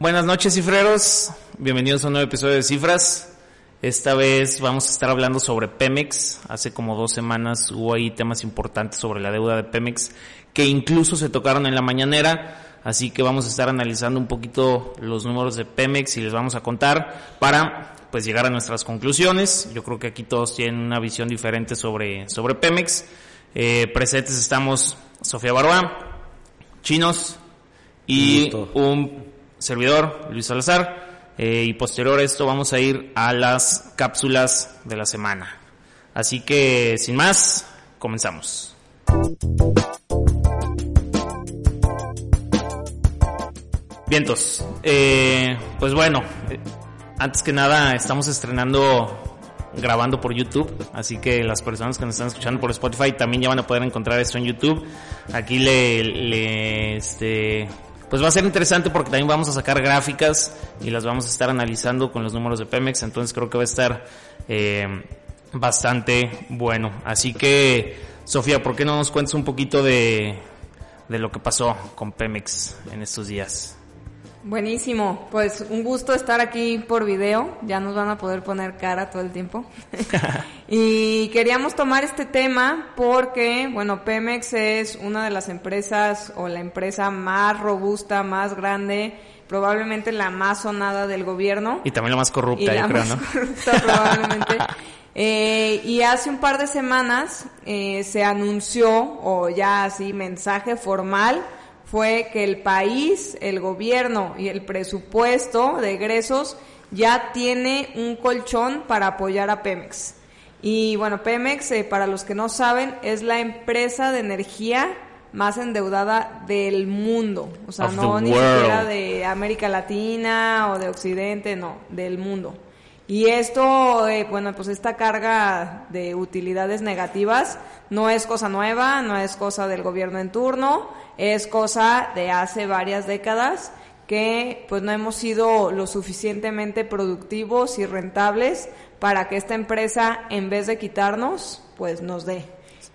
Buenas noches, cifreros. Bienvenidos a un nuevo episodio de Cifras. Esta vez vamos a estar hablando sobre Pemex. Hace como dos semanas hubo ahí temas importantes sobre la deuda de Pemex que incluso se tocaron en la mañanera. Así que vamos a estar analizando un poquito los números de Pemex y les vamos a contar para pues llegar a nuestras conclusiones. Yo creo que aquí todos tienen una visión diferente sobre, sobre Pemex. Eh, presentes estamos Sofía Barba, Chinos y un servidor, Luis Salazar. Eh, y posterior a esto vamos a ir a las cápsulas de la semana. Así que sin más, comenzamos. Vientos. Eh, pues bueno, eh, antes que nada estamos estrenando grabando por YouTube, así que las personas que nos están escuchando por Spotify también ya van a poder encontrar esto en YouTube. Aquí le, le este, pues va a ser interesante porque también vamos a sacar gráficas y las vamos a estar analizando con los números de Pemex, entonces creo que va a estar eh, bastante bueno. Así que, Sofía, ¿por qué no nos cuentas un poquito de, de lo que pasó con Pemex en estos días? Buenísimo, pues un gusto estar aquí por video, ya nos van a poder poner cara todo el tiempo. y queríamos tomar este tema porque, bueno, Pemex es una de las empresas o la empresa más robusta, más grande, probablemente la más sonada del gobierno. Y también la más corrupta, yo creo, ¿no? Corrupta, probablemente. Eh, y hace un par de semanas eh, se anunció, o ya así, mensaje formal, fue que el país, el gobierno y el presupuesto de egresos ya tiene un colchón para apoyar a Pemex. Y bueno, Pemex, eh, para los que no saben, es la empresa de energía más endeudada del mundo. O sea, no ni siquiera de América Latina o de Occidente, no, del mundo. Y esto, eh, bueno, pues esta carga de utilidades negativas no es cosa nueva, no es cosa del gobierno en turno, es cosa de hace varias décadas que pues no hemos sido lo suficientemente productivos y rentables para que esta empresa, en vez de quitarnos, pues nos dé.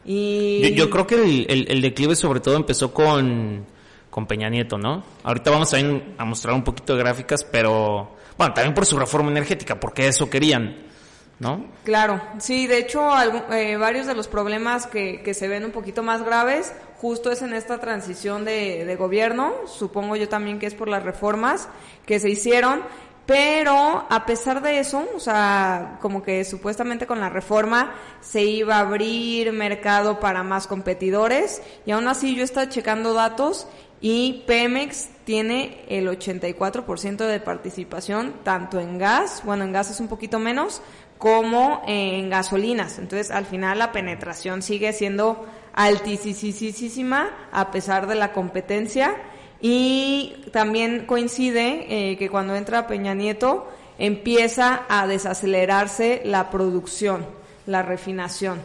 Y yo, creo que el, el, declive sobre todo empezó con, con Peña Nieto, ¿no? Ahorita vamos a, a mostrar un poquito de gráficas, pero bueno, también por su reforma energética, porque eso querían. ¿No? Claro, sí, de hecho eh, varios de los problemas que, se ven un poquito más graves justo es en esta transición de, de, gobierno, supongo yo también que es por las reformas que se hicieron, pero a pesar de eso, o sea, como que supuestamente con la reforma se iba a abrir mercado para más competidores y aún así yo estaba checando datos y Pemex tiene el 84% de participación tanto en gas, bueno, en gas es un poquito menos, como en gasolinas. Entonces, al final la penetración sigue siendo altísima a pesar de la competencia y también coincide eh, que cuando entra Peña Nieto empieza a desacelerarse la producción, la refinación.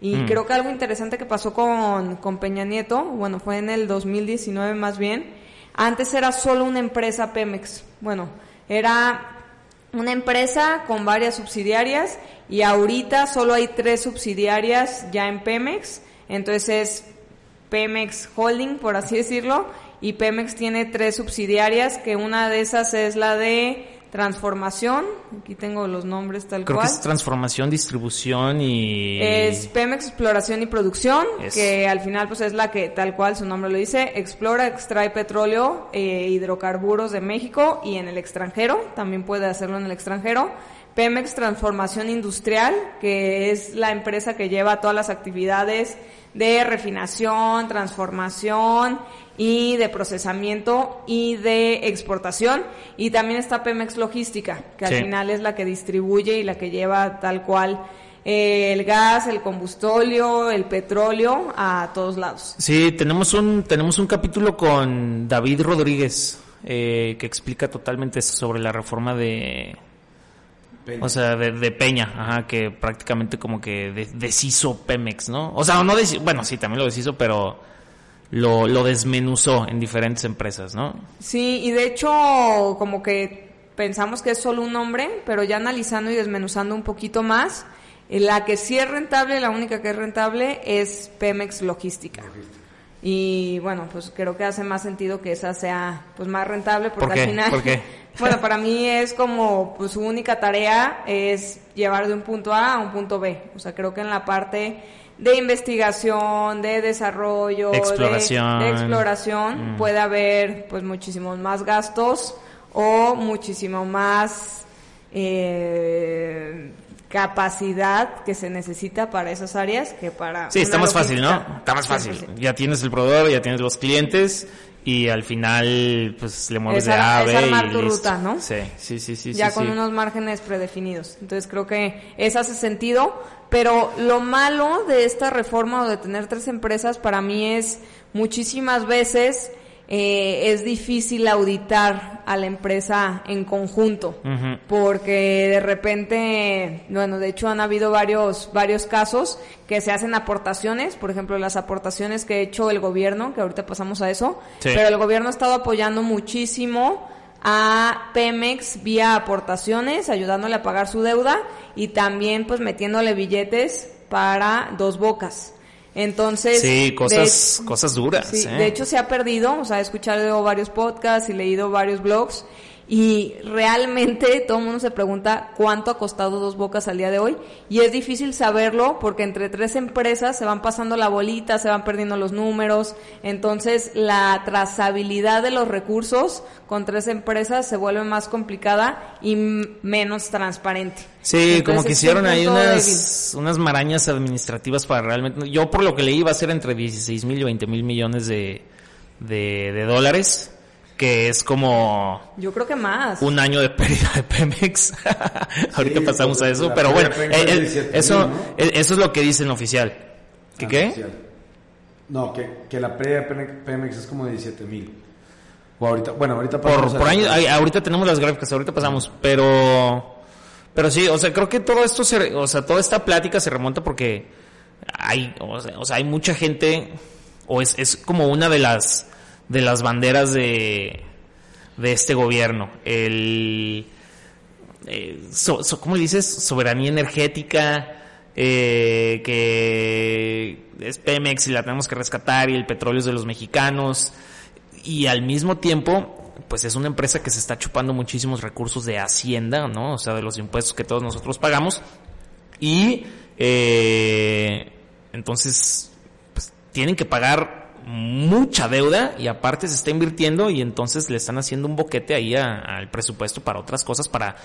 Y mm. creo que algo interesante que pasó con, con Peña Nieto, bueno, fue en el 2019 más bien, antes era solo una empresa Pemex. Bueno, era una empresa con varias subsidiarias y ahorita solo hay tres subsidiarias ya en Pemex. Entonces es Pemex Holding, por así decirlo, y Pemex tiene tres subsidiarias, que una de esas es la de Transformación, aquí tengo los nombres tal Creo cual. Que es transformación, distribución y... Es Pemex Exploración y Producción, que al final pues es la que tal cual su nombre lo dice, explora, extrae petróleo e hidrocarburos de México y en el extranjero, también puede hacerlo en el extranjero. Pemex Transformación Industrial, que es la empresa que lleva todas las actividades de refinación, transformación y de procesamiento y de exportación. Y también está Pemex Logística, que al final es la que distribuye y la que lleva tal cual eh, el gas, el combustóleo, el petróleo a todos lados. Sí, tenemos un, tenemos un capítulo con David Rodríguez eh, que explica totalmente eso sobre la reforma de, o sea, de, Peña, ajá, que prácticamente como que deshizo Pemex, ¿no? O sea, no bueno, sí, también lo deshizo, pero lo, lo desmenuzó en diferentes empresas, ¿no? Sí, y de hecho, como que pensamos que es solo un nombre, pero ya analizando y desmenuzando un poquito más, eh, la que sí es rentable, la única que es rentable es Pemex Logística. Y bueno, pues creo que hace más sentido que esa sea pues más rentable porque ¿Por qué? al final ¿Por qué? bueno, para mí es como pues su única tarea es llevar de un punto A a un punto B. O sea, creo que en la parte de investigación, de desarrollo, de- Exploración. de, exploración Mm. puede haber pues muchísimos más gastos o muchísimo más eh, capacidad que se necesita para esas áreas que para Sí, está más fácil, ¿no? Está más fácil. sí. Ya tienes el proveedor, ya tienes los clientes y al final pues le mueves Es de A a ar- B es armar y tu listo. ruta, ¿no? Sí, sí, sí, sí. ya sí, con sí. unos márgenes predefinidos. Entonces creo que eso hace sentido, pero lo malo de esta reforma o de tener tres empresas para mí es muchísimas veces eh, es difícil auditar a la empresa en conjunto porque de repente, bueno, de hecho han habido varios varios casos que se hacen aportaciones, por ejemplo, las aportaciones que ha hecho el gobierno, que ahorita pasamos a eso, Sí. pero el gobierno ha estado apoyando muchísimo a Pemex vía aportaciones, ayudándole a pagar su deuda y también pues metiéndole billetes para dos bocas. Entonces, Sí, de- cosas, cosas duras. Sí, ¿eh? de hecho se ha perdido, o sea, he escuchado varios podcasts y leído varios blogs y realmente todo el mundo se pregunta cuánto ha costado dos bocas al día de hoy. Y es difícil saberlo porque entre tres empresas se van pasando la bolita, se van perdiendo los números, entonces la trazabilidad de los recursos con tres empresas se vuelve más complicada y menos transparente. Sí, Entonces, como que hicieron ahí unas, unas marañas administrativas para realmente... Yo por lo que leí va a ser entre 16 mil y 20 mil millones de, de, de dólares, que es como Yo creo que más. un año de pérdida de Pemex. Ahorita Sí, pasamos a eso, pero bueno, eh, eh, es de 17,000, eso, ¿no? eh, eso es lo que dicen oficial. ¿Qué Ah, qué? oficial. No, que, que la pérdida de Pemex- Pemex es como de 17 mil. O ahorita, bueno, ahorita Por, pasamos por año, ay, ahorita tenemos las gráficas, ahorita pasamos, pero, pero sí, o sea, creo que todo esto se, o sea, toda esta plática se remonta porque hay, o sea, o sea, hay mucha gente, o es, es como una de las, de las banderas de, de este gobierno, el, eh, so- so- ¿cómo dices? Soberanía energética, eh, que es Pemex y la tenemos que rescatar y el petróleo es de los mexicanos y al mismo tiempo pues es una empresa que se está chupando muchísimos recursos de Hacienda, ¿no? O sea, de los impuestos que todos nosotros pagamos y eh, entonces pues, tienen que pagar mucha deuda y aparte se está invirtiendo y entonces le están haciendo un boquete ahí al presupuesto para otras cosas para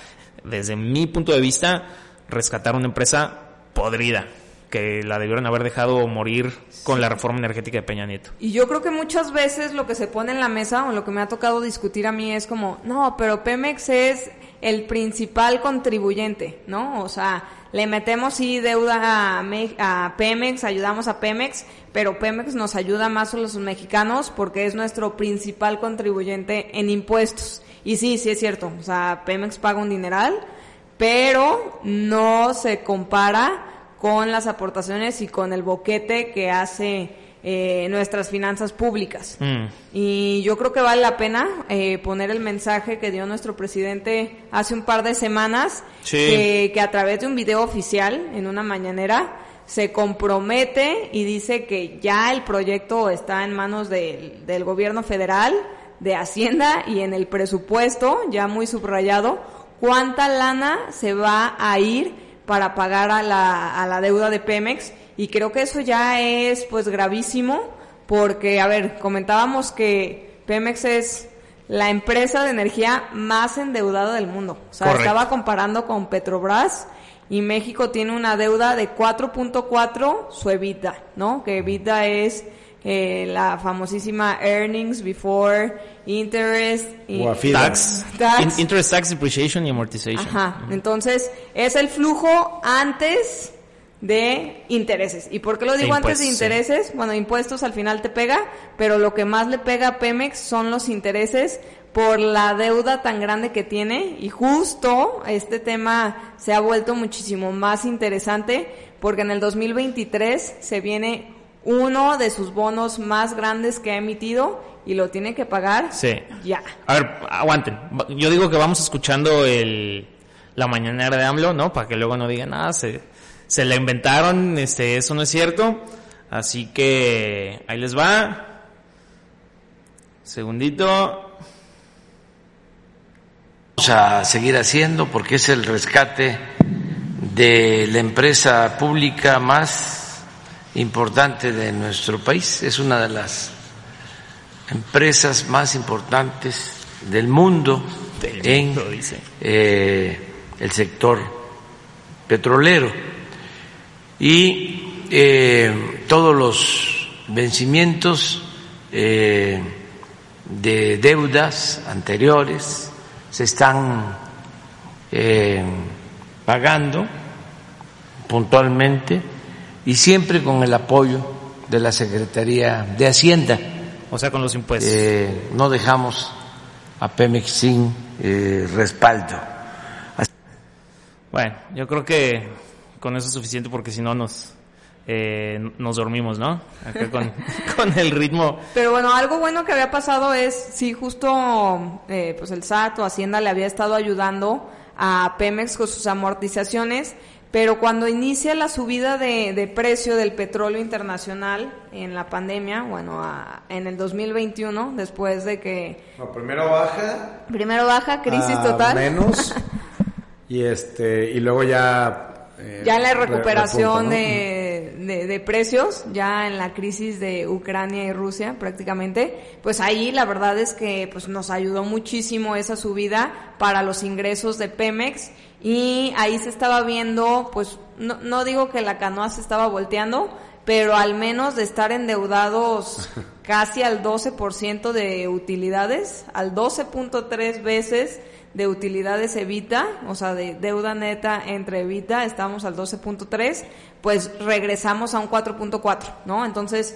desde mi punto de vista rescatar una empresa podrida que la debieron haber dejado morir con la reforma energética de Peña Nieto. Y yo creo que muchas veces lo que se pone en la mesa o lo que me ha tocado discutir a mí es como, no, pero Pemex es el principal contribuyente, ¿no? O sea, le metemos sí deuda a, a Pemex, ayudamos a Pemex, pero Pemex nos ayuda más a los mexicanos porque es nuestro principal contribuyente en impuestos. Y sí, sí es cierto, o sea, Pemex paga un dineral, pero no se compara con las aportaciones y con el boquete que hace eh, nuestras finanzas públicas. Mm. Y yo creo que vale la pena eh, poner el mensaje que dio nuestro presidente hace un par de semanas, Sí. que, que a través de un video oficial en una mañanera se compromete y dice que ya el proyecto está en manos del gobierno federal, de Hacienda y en el presupuesto, ya muy subrayado, cuánta lana se va a ir para pagar a la, a la deuda de Pemex y creo que eso ya es pues gravísimo porque, a ver, comentábamos que Pemex es la empresa de energía más endeudada del mundo. O sea, Correcto. estaba comparando con Petrobras y México tiene una deuda de 4.4 su EBITDA, ¿no? Que EBITDA es eh, la famosísima earnings before interest y. Tax, Tax. in- interest tax depreciation y amortization. Ajá, entonces es el flujo antes de intereses. ¿Y por qué lo digo De antes de sí. intereses? Bueno, impuestos al final te pega, pero lo que más le pega a Pemex son los intereses por la deuda tan grande que tiene y justo este tema se ha vuelto muchísimo más interesante porque en el 2023 se viene uno de sus bonos más grandes que ha emitido y lo tiene que pagar Sí. ya. A ver, aguanten. Yo digo que vamos escuchando el, la mañanera de AMLO, ¿no? Para que luego no digan nada, se, se la inventaron, este, eso no es cierto. Así que ahí les va. Segundito. Vamos a seguir haciendo porque es el rescate de la empresa pública más importante de nuestro país. Es una de las empresas más importantes del mundo en eh, el sector petrolero. Y eh, todos los vencimientos eh, de deudas anteriores se están pagando puntualmente y siempre con el apoyo de la Secretaría de Hacienda. O sea, con los impuestos. no dejamos a Pemex sin eh, respaldo. Bueno, yo creo que con eso es suficiente porque si no nos eh, nos dormimos, ¿no? Acá con, con, el ritmo. Pero bueno, algo bueno que había pasado es, sí, justo eh, pues el SAT o Hacienda le había estado ayudando a Pemex con sus amortizaciones pero cuando inicia la subida de, precio del petróleo internacional en la pandemia, bueno, en el 2021, después de que... No, primero baja. Primero baja, crisis total. Menos. y, este, y luego ya... Eh, ya la recuperación de, de, precios, ya en la crisis de Ucrania y Rusia prácticamente, pues ahí la verdad es que pues nos ayudó muchísimo esa subida para los ingresos de Pemex y ahí se estaba viendo, pues no, no digo que la canoa se estaba volteando, pero al menos de estar endeudados casi al 12% de utilidades, al 12.3 veces de utilidades Evita, o sea, de deuda neta entre Evita, estamos al 12.3, pues regresamos a un 4.4, ¿no? Entonces,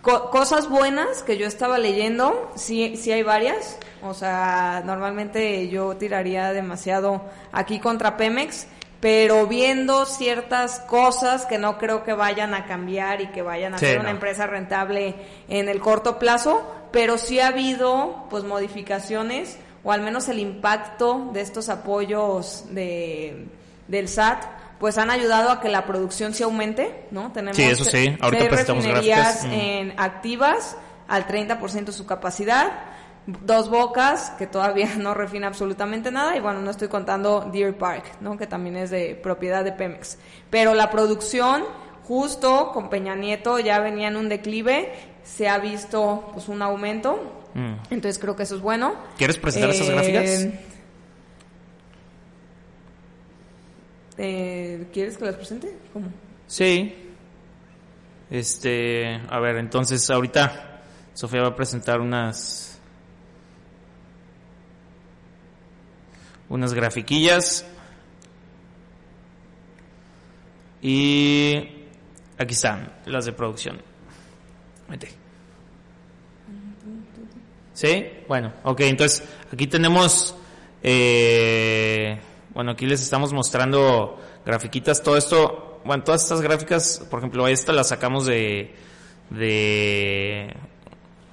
cosas buenas que yo estaba leyendo, sí, sí hay varias. O sea, normalmente yo tiraría demasiado aquí contra Pemex, pero viendo ciertas cosas que no creo que vayan a cambiar y que vayan a ser una empresa rentable en el corto plazo, pero sí ha habido pues modificaciones o al menos el impacto de estos apoyos de, del SAT pues han ayudado a que la producción se aumente, ¿no? Tenemos sí, eso sí. Ahorita refinerías en activas al 30% de su capacidad, Dos Bocas, que todavía no refina absolutamente nada, y bueno, no estoy contando Deer Park, ¿no? Que también es de propiedad de Pemex. Pero la producción, justo con Peña Nieto, ya venía en un declive, se ha visto pues un aumento, mm. entonces creo que eso es bueno. ¿Quieres presentar esas gráficas? Eh, Eh, ¿Quieres que las presente? ¿Cómo? Sí. Este, a ver, entonces ahorita Sofía va a presentar unas unas grafiquillas y aquí están las de producción. Vete. ¿Sí? Bueno, ok, entonces aquí tenemos eh, bueno, aquí les estamos mostrando grafiquitas, todo esto, bueno, todas estas gráficas, por ejemplo, esta la sacamos de, de,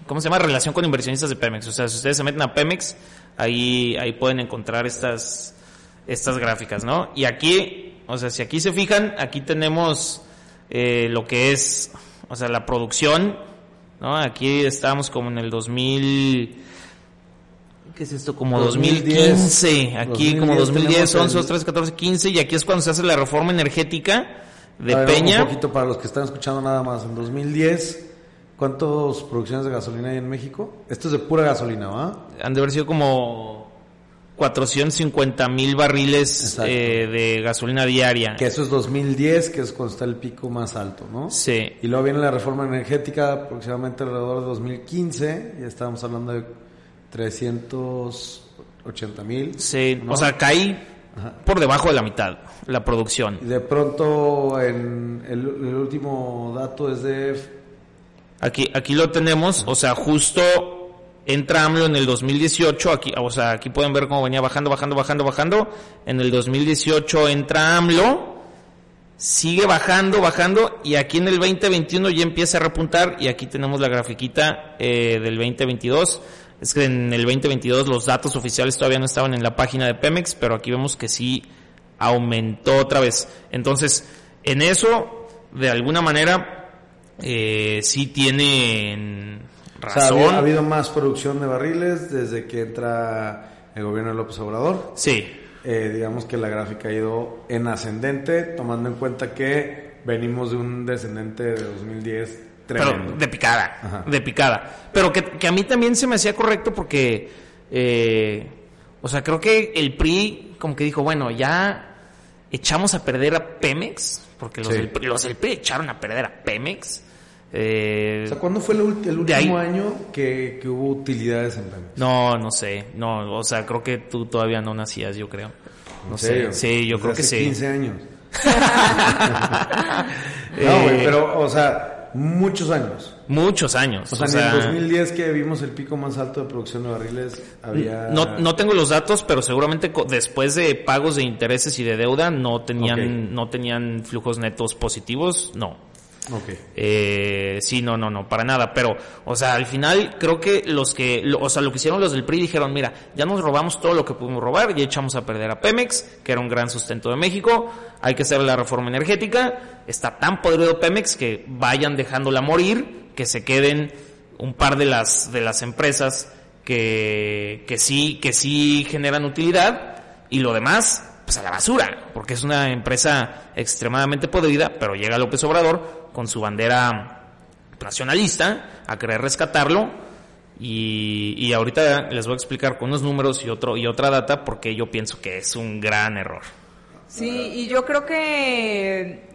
¿cómo se llama? Relación con inversionistas de Pemex. O sea, si ustedes se meten a Pemex, ahí, ahí pueden encontrar estas, estas gráficas, ¿no? Y aquí, o sea, si aquí se fijan, aquí tenemos eh, lo que es, o sea, la producción, ¿no? Aquí estábamos como en el 2000, ¿Qué es esto? Como 2015, aquí como 2010, 11, 12, 13, 14, 15, y aquí es cuando se hace la reforma energética de Peña. Un poquito para los que están escuchando nada más. En 2010, ¿cuántas producciones de gasolina hay en México? Esto es de pura gasolina, ¿va? Han de haber sido como 450 mil barriles eh, de gasolina diaria. Que eso es 2010, que es cuando está el pico más alto, ¿no? Sí. Y luego viene la reforma energética aproximadamente alrededor de 2015, ya estábamos hablando de 380 mil. Sí, o sea, caí por debajo de la mitad la producción. Y de pronto, en el, último dato es de... Aquí, aquí lo tenemos, o sea, justo entra AMLO en el 2018, aquí, o sea, aquí pueden ver cómo venía bajando, bajando, bajando, bajando. En el 2018 entra AMLO, sigue bajando, bajando, y aquí en el 2021 ya empieza a repuntar, y aquí tenemos la grafiquita eh, del 2022 es que en el 2022 los datos oficiales todavía no estaban en la página de Pemex, pero aquí vemos que sí aumentó otra vez. Entonces, en eso, de alguna manera, eh, sí tienen razón. ha habido más producción de barriles desde que entra el gobierno de López Obrador. Sí. Eh, digamos que la gráfica ha ido en ascendente, tomando en cuenta que venimos de un descendente de 2010 tremendo. Pero de picada, Ajá. de picada. Pero que, que a mí también se me hacía correcto porque, eh, o sea, creo que el PRI como que dijo, bueno, ya echamos a perder a Pemex, porque los, Sí. del, los del PRI echaron a perder a Pemex. Eh, O sea, ¿cuándo fue el, el ahí- último año que, que hubo utilidades en Pemex? no, no sé, no, o sea, creo que tú todavía no nacías, yo creo. No ¿En sé, sí, yo Desde creo que hace sí. 15 años. Eh, No, güey, pero, o sea, muchos años. Muchos años. O sea, o sea, en el 2010 que vimos el pico más alto de producción de barriles, había... No, no tengo los datos, pero seguramente después de pagos de intereses y de deuda no tenían, no tenían flujos netos positivos, no. Ok. Eh, sí, no, no, no, para nada. Pero, o sea, al final creo que los que, o sea, lo que hicieron los del PRI dijeron, mira, ya nos robamos todo lo que pudimos robar, ya echamos a perder a Pemex, que era un gran sustento de México, hay que hacer la reforma energética, está tan podrido Pemex que vayan dejándola morir, que se queden un par de las, de las empresas que, que sí, que sí generan utilidad, y lo demás, pues a la basura, porque es una empresa extremadamente podrida, pero llega López Obrador con su bandera nacionalista a querer rescatarlo y, y ahorita les voy a explicar con unos números y otro y otra data porque yo pienso que es un gran error. Sí, y yo creo que,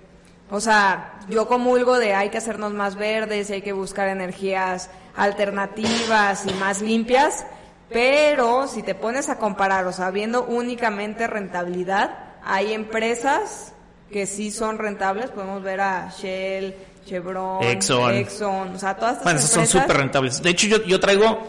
o sea, yo comulgo de hay que hacernos más verdes, hay que buscar energías alternativas y más limpias, pero si te pones a comparar, o sea, viendo únicamente rentabilidad, hay empresas que sí son rentables, podemos ver a Shell, Chevron, Exxon. Exxon, o sea, todas estas Bueno, esas son empresas- súper rentables. De hecho, yo, yo traigo,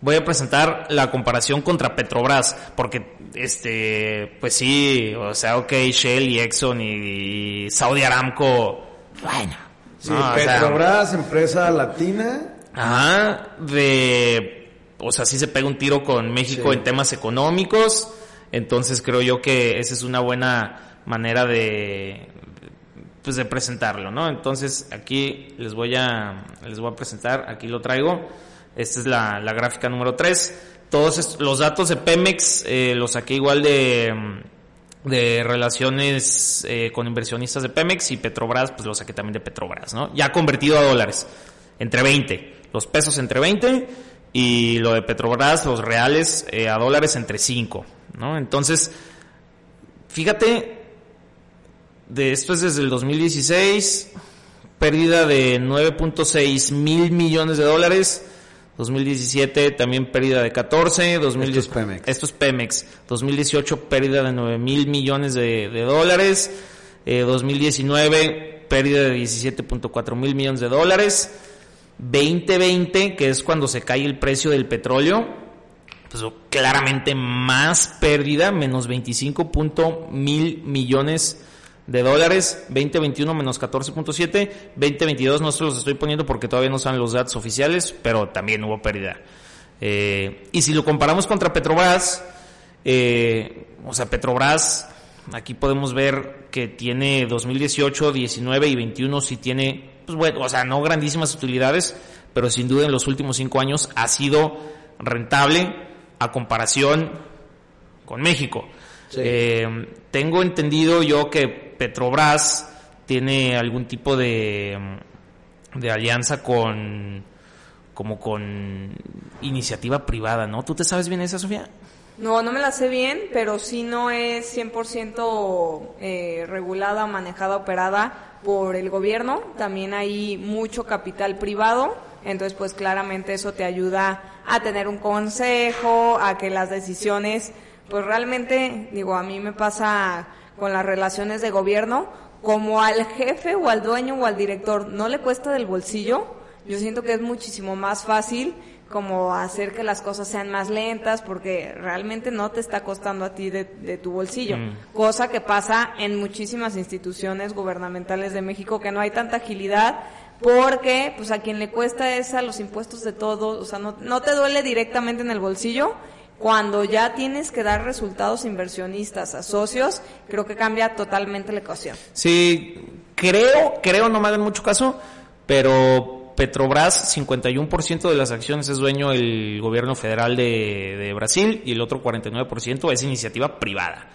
voy a presentar la comparación contra Petrobras, porque, este, pues sí, o sea, ok, Shell y Exxon y, y Saudi Aramco, bueno. Sí, no, o sea, Petrobras, empresa latina. Ajá, de, o sea, sí se pega un tiro con México Sí. en temas económicos, entonces creo yo que esa es una buena manera de, pues de presentarlo, ¿no? Entonces aquí les voy a, les voy a presentar, aquí lo traigo, esta es la, la gráfica número 3, todos los datos de Pemex eh, los saqué igual de, de relaciones eh, con inversionistas de Pemex y Petrobras, pues lo saqué también de Petrobras, ¿no? Ya convertido a dólares, entre 20, los pesos entre 20 y lo de Petrobras, los reales eh, a dólares entre 5, ¿no? Entonces, fíjate, de esto es desde el 2016, pérdida de 9.6 mil millones de dólares. 2017 también pérdida de 14. 2010 Esto es Pemex. Esto es Pemex. 2018 pérdida de 9 mil millones de, de dólares. Eh, 2019 pérdida de 17.4 mil millones de dólares. 2020, que es cuando se cae el precio del petróleo, pues claramente más pérdida, menos 25 punto mil millones de dólares, 2021 menos 14.7, 2022 no se los estoy poniendo porque todavía no son los datos oficiales, pero también hubo pérdida. Eh, y si lo comparamos contra Petrobras, eh, o sea, Petrobras, aquí podemos ver que tiene 2018, 19 y 21 sí tiene, pues bueno, o sea, no grandísimas utilidades, pero sin duda en los últimos cinco años ha sido rentable a comparación con México. Sí. Eh, tengo entendido yo que Petrobras tiene algún tipo de, de alianza con como con iniciativa privada, ¿no? ¿Tú te sabes bien esa, Sofía? No, no me la sé bien, pero sí no es 100% eh, regulada, manejada, operada por el gobierno. También hay mucho capital privado, entonces pues claramente eso te ayuda a tener un consejo, a que las decisiones, pues realmente, digo, a mí me pasa con las relaciones de gobierno, como al jefe o al dueño o al director no le cuesta del bolsillo, yo siento que es muchísimo más fácil como hacer que las cosas sean más lentas porque realmente no te está costando a ti de, de tu bolsillo. Mm. Cosa que pasa en muchísimas instituciones gubernamentales de México que no hay tanta agilidad porque pues a quien le cuesta es a los impuestos de todos, o sea, no, no te duele directamente en el bolsillo. Cuando ya tienes que dar resultados inversionistas a socios, creo que cambia totalmente la ecuación. Sí, creo, creo, no me hagan mucho caso, pero Petrobras, 51% de las acciones es dueño el gobierno federal de, Brasil y el otro 49% es iniciativa privada.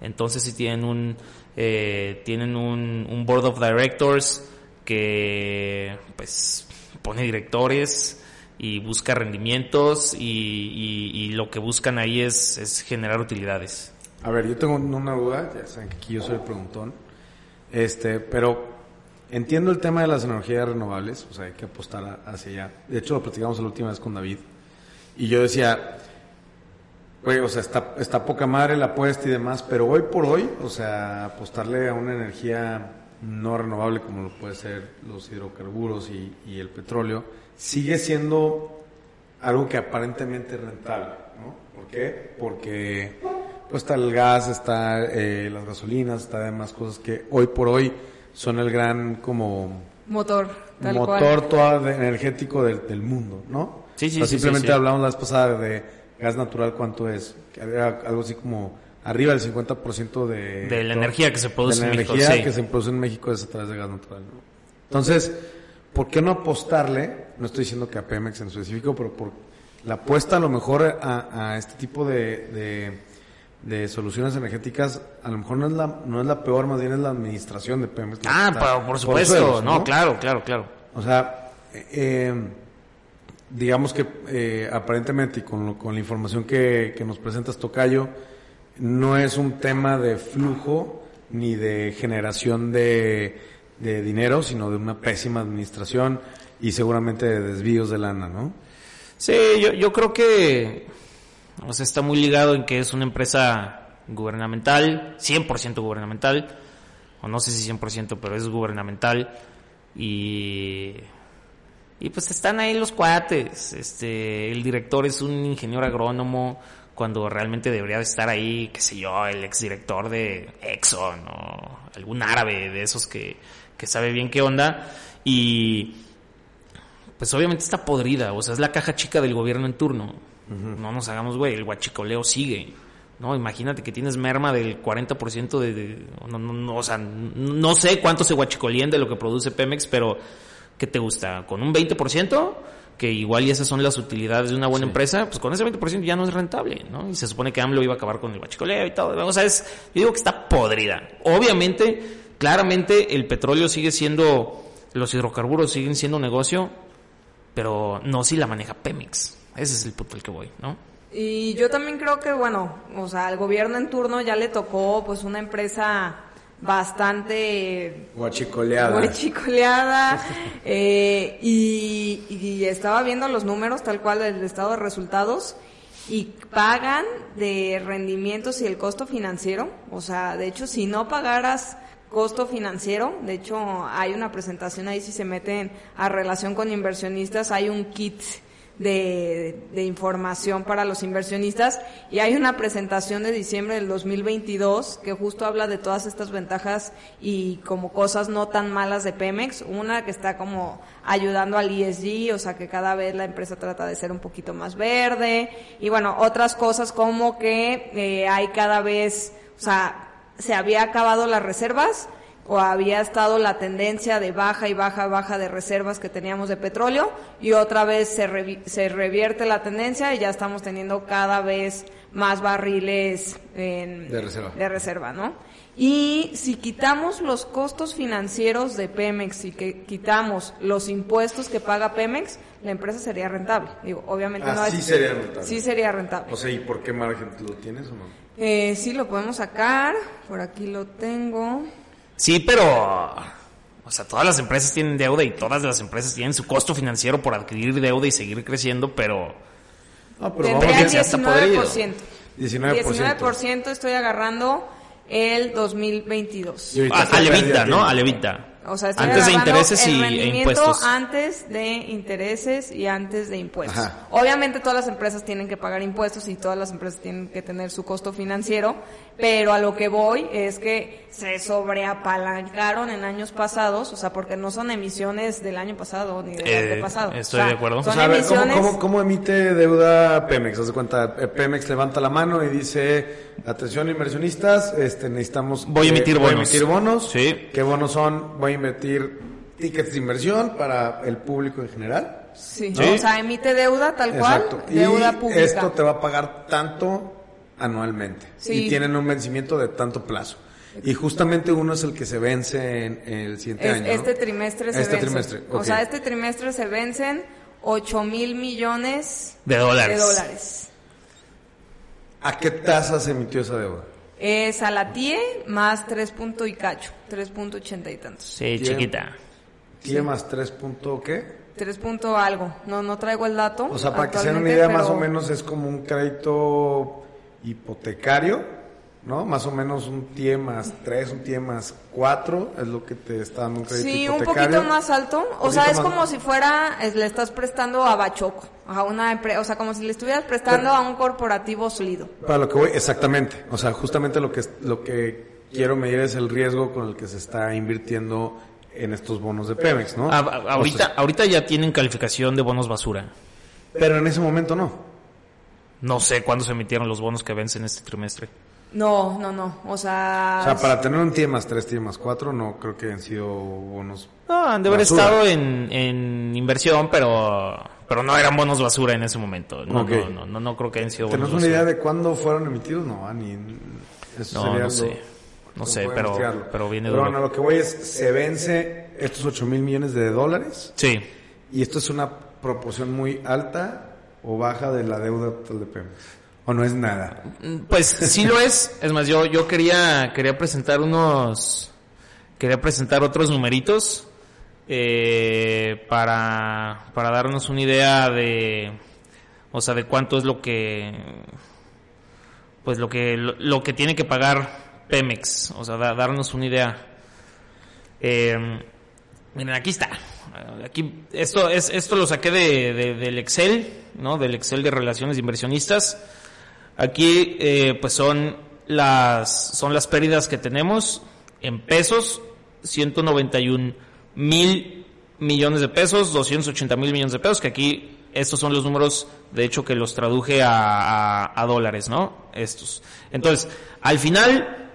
Entonces si tienen un, eh, tienen un board of directors que pues pone directores y busca rendimientos y, y- lo que buscan ahí es, es generar utilidades. A ver, yo tengo una duda, ya saben que aquí yo soy el preguntón. Este, pero entiendo el tema de las energías renovables, o sea, hay que apostar hacia allá. De hecho, lo platicamos la última vez con David. Y yo decía, Oye, o sea, está, está poca madre la apuesta y demás, pero hoy por hoy, o sea, apostarle a una energía no renovable como lo puede ser los hidrocarburos y, y el petróleo, sigue siendo algo que aparentemente es rentable, ¿no? ¿Por qué? Porque pues está el gas, está eh, las gasolinas, está demás cosas que hoy por hoy son el gran como Motor, tal motor cual. todo de- energético del, del mundo, ¿no? Sí, sí, O sea, sí, simplemente sí, sí. hablamos la vez pasada de gas natural, ¿cuánto es? Que era algo así como arriba del 50% de... De la energía que se produce de la en México, energía sí. que se produce en México es a través de gas natural, ¿no? Entonces, ¿por qué no apostarle? No estoy diciendo que a Pemex en específico, pero por la apuesta a lo mejor a, a este tipo de, de, de soluciones energéticas, a lo mejor no es la, no es la peor, más bien es la administración de Pemex. Ah, pero por supuesto, suelos, no, claro, claro, claro. o sea, eh, digamos que eh, aparentemente y con, lo- con la información que, que nos presentas Tocayo, no es un tema de flujo ni de generación de, de dinero, sino de una pésima administración y seguramente de desvíos de lana, ¿no? Sí, yo, yo creo que o sea, está muy ligado en que es una empresa gubernamental, 100% gubernamental, o no sé si 100%, pero es gubernamental, y, y pues están ahí los cuates, este, el director es un ingeniero agrónomo, cuando realmente debería de estar ahí, qué sé yo, el exdirector de Exxon, o algún árabe de esos que, que sabe bien qué onda, y pues obviamente está podrida, o sea, es la caja chica del gobierno en turno. No nos hagamos, güey, el guachicoleo sigue. No, imagínate que tienes merma del 40% de, de- no, no, no, o sea, no sé cuánto se guachicolien de lo que produce Pemex, pero ¿qué te gusta? ¿Con un 20%? Que igual y esas son las utilidades de una buena empresa, pues con ese 20% ya no es rentable, ¿no? Y se supone que AMLO iba a acabar con el guachicoleo y todo. O sea, es, yo digo que está podrida. Obviamente, claramente el petróleo sigue siendo, los hidrocarburos siguen siendo un negocio, pero no si la maneja Pemex. Ese es el punto al que voy, ¿no? Y yo también creo que, bueno, o sea, al gobierno en turno ya le tocó pues una empresa bastante Guachicoleada. muy chicoleada eh, y, y estaba viendo los números tal cual del estado de resultados y pagan de rendimientos y el costo financiero, o sea, de hecho si no pagaras costo financiero, de hecho hay una presentación ahí si se meten a relación con inversionistas, hay un kit de, de información para los inversionistas y hay una presentación de diciembre del 2022 que justo habla de todas estas ventajas y como cosas no tan malas de Pemex. Una que está como ayudando al ESG, o sea que cada vez la empresa trata de ser un poquito más verde y bueno, otras cosas como que eh, hay cada vez, o sea, se había acabado las reservas o había estado la tendencia de baja y baja, baja de reservas que teníamos de petróleo y otra vez se, revi- se revierte la tendencia y ya estamos teniendo cada vez más barriles en- De reserva. de reserva, ¿no? Y si quitamos los costos financieros de Pemex y que quitamos los impuestos que paga Pemex, la empresa sería rentable. Digo, obviamente Ah, no sí es... sería rentable. Sí sería rentable. O sea, ¿y por qué margen lo tienes o no? Eh, sí, lo podemos sacar. Por aquí lo tengo. Sí, pero... O sea, todas las empresas tienen deuda y todas las empresas tienen su costo financiero por adquirir deuda y seguir creciendo, pero... No, pero Tendría vamos a está 19%. 19%. 19% estoy agarrando el 2022. Y ahorita A, está alevita, perdiendo. ¿no? Alevita. O sea, estoy Antes de intereses el y, e rendimiento impuestos. Antes de intereses y antes de impuestos. Ajá. Obviamente todas las empresas tienen que pagar impuestos y todas las empresas tienen que tener su costo financiero, pero a lo que voy es que se sobreapalancaron en años pasados, o sea, porque no son emisiones del año pasado ni del Eh, antepasado. estoy O sea, de acuerdo. Son O sea, a ver, ¿cómo, emisiones... cómo, cómo emite deuda Pemex? Haz de cuenta, eh, Pemex levanta la mano y dice, atención inversionistas, este, necesitamos... Voy a emitir voy a bonos". emitir bonos. Sí. ¿Qué bonos son? Voy a invertir tickets de inversión para el público en general. Sí. Sí. O sea, emite deuda tal cual, Exacto. deuda y pública. esto te va a pagar tanto anualmente. Sí. Y tienen un vencimiento de tanto plazo. Y justamente uno es el que se vence en, el siguiente Es- año. ¿no? Este trimestre se Este vence. trimestre, O sea, este trimestre se vencen 8 mil millones De dólares. de dólares. ¿A qué tasa se emitió esa deuda? Es a la TIE más 3 punto y cacho, 3.80 y tantos. Sí, Bien. chiquita. ¿Tiene más 3 punto qué? 3 punto algo. No, no traigo el dato. O sea, para que se den una idea, pero más o menos es como un crédito hipotecario, ¿no? Más o menos un TIE más 3, un TIE más 4 es lo que te está dando un crédito Sí, un poquito más alto. O sea, es más- como si fuera, es- le estás prestando a Bachoco, a una empresa, o sea, como si le estuvieras prestando Pero- a un corporativo sólido. Para lo que voy, exactamente. O sea, justamente lo que, lo que quiero medir es el riesgo con el que se está invirtiendo en estos bonos de Pemex, ¿no? A- a- ahorita, O sea, ahorita ya tienen calificación de bonos basura. pero en ese momento no. No sé cuándo se emitieron los bonos que vencen este trimestre. No, no, no. O sea, O sea, para tener un TIE más 3, TIE más 4, no creo que han sido bonos. No, han de haber Basura. estado en, en inversión, pero pero no eran bonos basura en ese momento. No, Ok. no, no, no, no creo que hayan sido bonos ¿Tenemos una idea de cuándo fueron emitidos? No, ni. Eso No, sería no algo- sé. No sé, pero, pero viene Pero bueno, lo que voy es, se vence estos 8 mil millones de dólares Sí. y esto es una proporción muy alta o baja de la deuda total de. ¿O no es nada? Pues sí lo es. Es más, yo, yo quería, quería presentar unos, quería presentar otros numeritos, eh, para, para darnos una idea de, o sea, de cuánto es lo que, pues lo que, lo, lo que tiene que pagar Pemex. O sea, da- darnos una idea. Eh, miren, aquí está. Aquí, esto es, esto lo saqué de, de- del Excel, ¿no? Del Excel de relaciones inversionistas. Aquí, eh, pues son las, son las pérdidas que tenemos en pesos, 191 mil millones de pesos, 280 mil millones de pesos, que aquí estos son los números, de hecho, que los traduje a, a- a dólares, ¿no? Estos. Entonces, al final,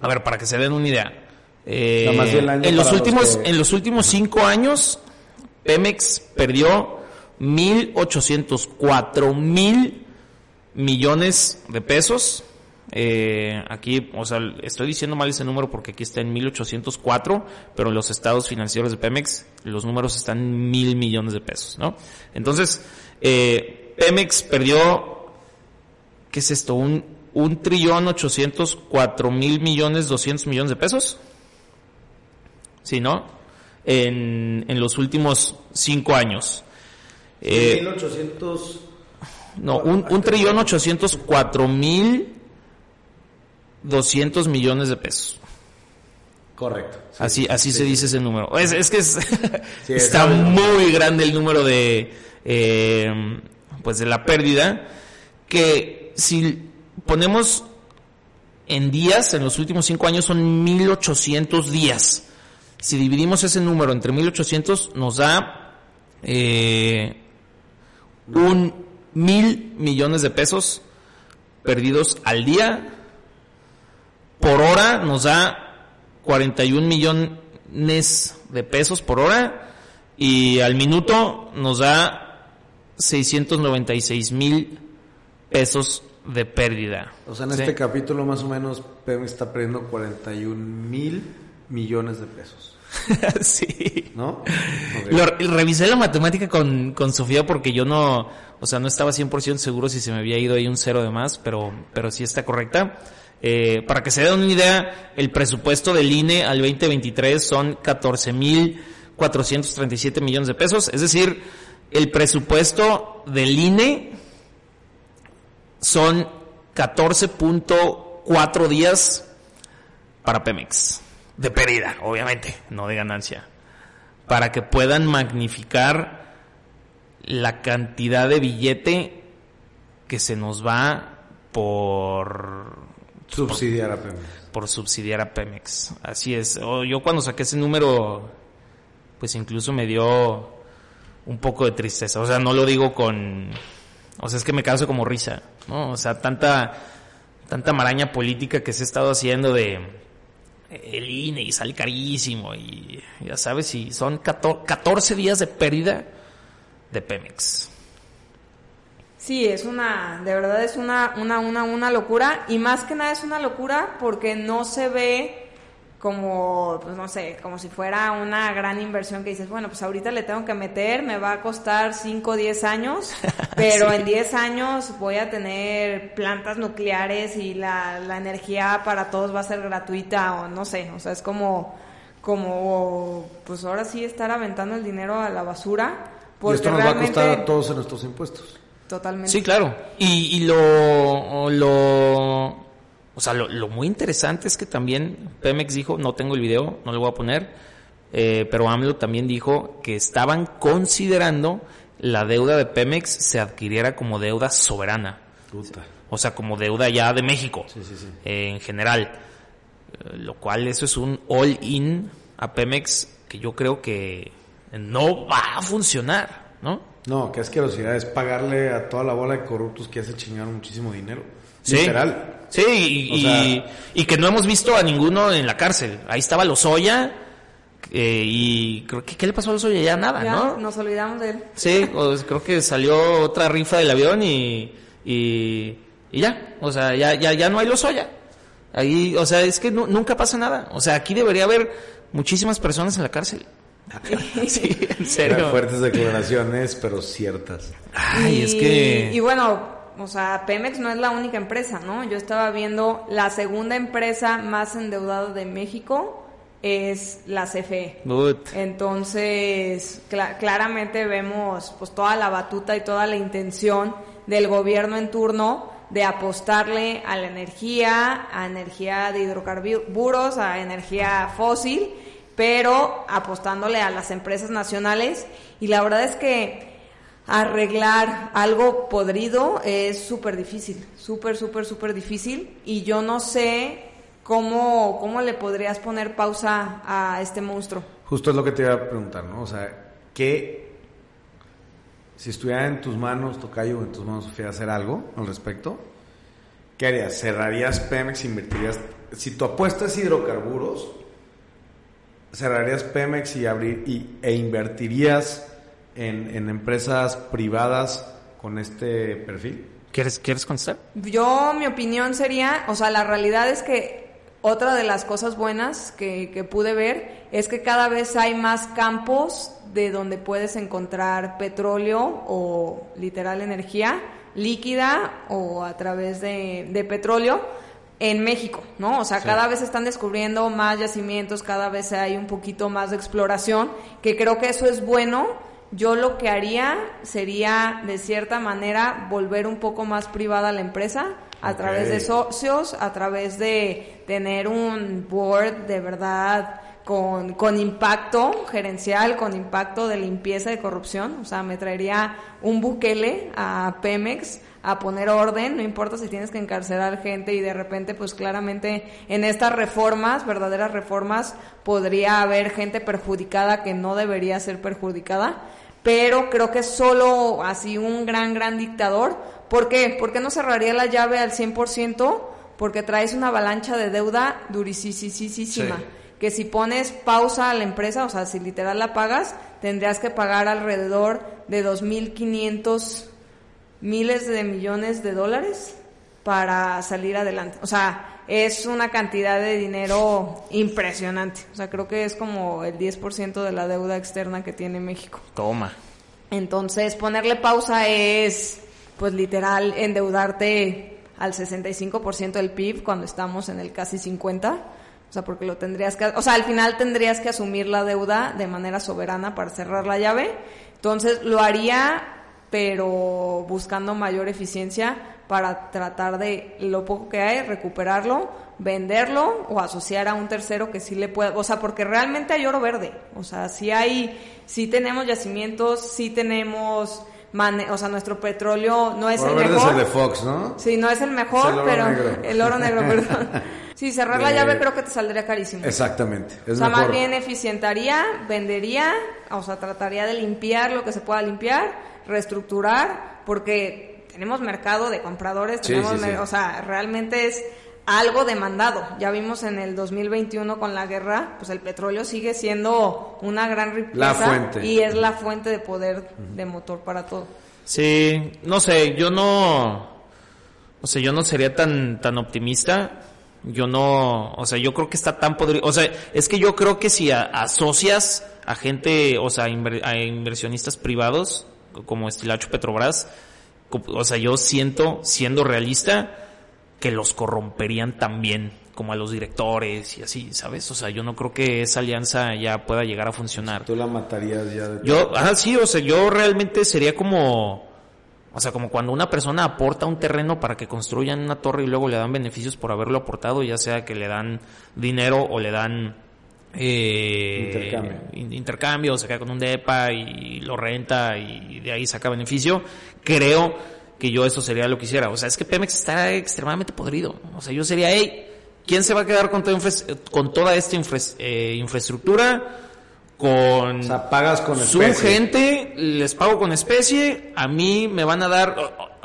a ver, para que se den una idea. Eh, más año en los últimos, que- en los últimos cinco años, Pemex perdió 1.804 mil millones de pesos. Eh, aquí, o sea, estoy diciendo mal ese número porque aquí está en 1804, pero en los estados financieros de Pemex los números están en mil millones de pesos, ¿no? Entonces, eh, Pemex perdió, ¿qué es esto? Un, un trillón ochocientos cuatro mil millones doscientos millones de pesos. Sí, ¿no? En, en los últimos cinco años. Eh, 1800. no, un, un trillón ochocientos cuatro mil doscientos millones de pesos. Correcto. así así se dice ese número. Es, es que es- Sí, está muy grande el número de eh, pues de la pérdida que si ponemos en días en los últimos cinco años son 1800 días. Si dividimos ese número entre 1800 nos da eh, un mil millones de pesos perdidos al día. Por hora nos da 41 millones de pesos por hora y al minuto nos da 696 mil pesos de pérdida. O sea, en Sí. este capítulo más o menos Pemex está perdiendo 41 mil millones de pesos. sí. ¿No? Lo- revisé la matemática con, con Sofía porque yo no, o sea, no estaba 100% seguro si se me había ido ahí un cero de más, pero, pero sí está correcta. Eh, para que se den una idea, el presupuesto del INE al 2023 son 14.437 millones de pesos, es decir, el presupuesto del INE son 14.4 días para Pemex. De pérdida, obviamente, no de ganancia. Para que puedan magnificar la cantidad de billete que se nos va por, Subsidiar a Pemex. por subsidiar a Pemex. Así es. Yo cuando saqué ese número, pues incluso me dio un poco de tristeza. O sea, no lo digo con... O sea, es que me causa como risa, ¿no? O sea, tanta, tanta maraña política que se ha estado haciendo de... el INE y sale carísimo y ya sabes, y son 14 días de pérdida de Pemex. Sí, es una, de verdad es una, una, una, una locura y más que nada es una locura porque no se ve como, pues no sé, como si fuera una gran inversión que dices, bueno, pues ahorita le tengo que meter, me va a costar 5 o 10 años, pero en 10 años voy a tener plantas nucleares y la, la energía para todos va a ser gratuita o no sé, o sea, es como, como, pues ahora sí estar aventando el dinero a la basura. y esto nos va a costar a todos en nuestros impuestos. Totalmente. Sí, claro. Y, y lo, lo o sea, lo, muy interesante es que también Pemex dijo, no tengo el video, no lo voy a poner, eh, pero AMLO también dijo que estaban considerando la deuda de Pemex se adquiriera como deuda soberana. O sea, como deuda ya de México eh, en general. Eh, lo cual eso es un all-in a Pemex que yo creo que no va a funcionar, ¿no? No, qué asquerosidad es pagarle a toda la bola de corruptos que hace chingar muchísimo dinero. Literal. Sí, y, que no hemos visto a ninguno en la cárcel. Ahí estaba Lozoya. Eh, y creo que ¿qué le pasó a Lozoya? Ya nada, ¿no? Nos olvidamos de él. Sí, creo que salió otra rifa del avión y, y, ya. O sea, ya, ya, ya no hay Lozoya. Ahí, o sea, es que nunca pasa nada. O sea, aquí debería haber muchísimas personas en la cárcel. sí, en serio. Fuertes declaraciones, pero ciertas. Ay, es que. Y bueno, o sea, Pemex no es la única empresa, ¿no? Yo estaba viendo la segunda empresa más endeudada de México es la CFE. Entonces, claramente vemos pues toda la batuta y toda la intención del gobierno en turno de apostarle a la energía, a energía de hidrocarburos, a energía fósil, pero apostándole a las empresas nacionales. Y la verdad es que arreglar algo podrido es súper difícil, súper, súper, súper difícil. Y yo no sé cómo, cómo le podrías poner pausa a este monstruo. Justo es lo que te iba a preguntar, ¿no? O sea, ¿qué, si estuviera en tus manos, Tocayo, en tus manos, Sofía, hacer algo al respecto? ¿Qué harías? ¿Cerrarías Pemex? ¿Invertirías? Si tu apuesta es hidrocarburos, ¿cerrarías Pemex y, abrir, y, e invertirías en, empresas privadas con este perfil? ¿Quieres, ¿Quieres contestar? Yo, mi opinión sería, o sea, la realidad es que otra de las cosas buenas que, que pude ver es que cada vez hay más campos de donde puedes encontrar petróleo o literal energía líquida o a través de, de petróleo en México, ¿no? O sea, cada vez están descubriendo más yacimientos, cada vez hay un poquito más de exploración, que creo que eso es bueno yo lo que haría sería, de cierta manera, volver un poco más privada la empresa a través de socios, a través de tener un board de verdad con, con impacto gerencial, con impacto de limpieza de corrupción. O sea, me traería un buquele a Pemex a poner orden, no importa si tienes que encarcelar gente y de repente pues claramente en estas reformas, verdaderas reformas, podría haber gente perjudicada que no debería ser perjudicada pero creo que es solo así un gran, gran dictador. ¿Por qué? ¿Por qué no cerraría la llave al 100%? Porque traes una avalancha de deuda durísima. Que si pones pausa a la empresa, o sea, si literal la pagas, tendrías que pagar alrededor de 2.500 miles de millones de dólares para salir adelante. O sea, es una cantidad de dinero impresionante. O sea, creo que es como el 10% de la deuda externa que tiene México. Toma. Entonces, ponerle pausa es, pues literal, endeudarte al 65% del PIB cuando estamos en el casi 50%. O sea, porque lo tendrías que, o sea, al final tendrías que asumir la deuda de manera soberana para cerrar la llave. Entonces, lo haría, pero buscando mayor eficiencia para tratar de lo poco que hay, recuperarlo, venderlo o asociar a un tercero que sí le pueda, o sea, porque realmente hay oro verde, o sea, si hay, si tenemos yacimientos, si tenemos, o sea, nuestro petróleo no es el mejor. es el de Fox, ¿no? Sí, no es el mejor, pero el oro negro, perdón. Sí, cerrar la llave creo que te saldría carísimo. Exactamente. o sea, más bien eficientaría, vendería, o sea, trataría de limpiar lo que se pueda limpiar, reestructurar, porque tenemos mercado de compradores, tenemos, o sea, realmente es algo demandado. Ya vimos en el 2021 con la guerra, pues el petróleo sigue siendo una gran riqueza La fuente. y es la fuente de poder de motor para todo. Sí, no sé, yo no, o sea, yo no sería tan, tan optimista. Yo no, o sea, yo creo que está tan podrido. O sea, es que yo creo que si a- asocias a gente, o sea, inver- a inversionistas privados, como Estilacho Petrobras, o sea, yo siento, siendo realista, que los corromperían también, como a los directores y así, ¿sabes? O sea, yo no creo que esa alianza ya pueda llegar a funcionar. Tú la matarías ya de Yo, ah, sí, o sea, yo realmente sería como, o sea, como cuando una persona aporta un terreno para que construyan una torre y luego le dan beneficios por haberlo aportado, ya sea que le dan dinero o le dan eh, Intercambio. in- intercambio, o se queda con un depa y lo renta y de ahí saca beneficio. Creo que yo eso sería lo que hiciera. O sea, es que Pemex está extremadamente podrido. O sea, yo sería, hey, ¿quién se va a quedar con toda, infra- con toda esta infra- eh, infraestructura? Con O sea, pagas con su especie. gente, les pago con especie, a mí me van a dar,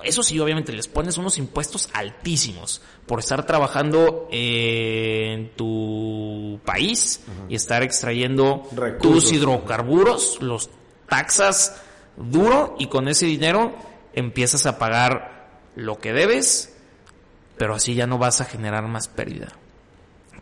eso sí, obviamente, les pones unos impuestos altísimos por estar trabajando en tu país y estar extrayendo Recursos. tus hidrocarburos, los taxas duro y con ese dinero empiezas a pagar lo que debes, pero así ya no vas a generar más pérdida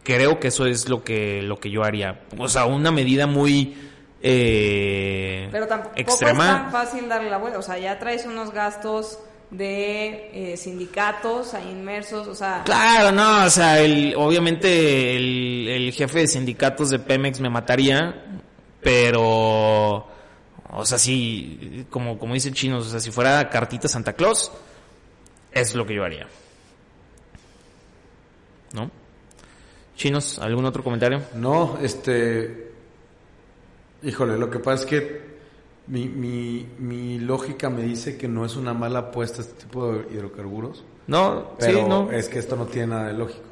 creo que eso es lo que lo que yo haría o sea una medida muy eh, Pero tampoco es tan fácil darle la vuelta. O sea, ya traes unos gastos de eh, sindicatos ahí inmersos, o sea... claro no o sea el, obviamente el, el jefe de sindicatos de Pemex me mataría pero o sea sí como como dice chinos o sea si fuera cartita Santa Claus es lo que yo haría. No chinos algún otro comentario No, este. Híjole, lo que pasa es que mi, mi, mi lógica me dice que no es una mala apuesta este tipo de hidrocarburos. no Pero sí no es que esto no tiene nada de lógico.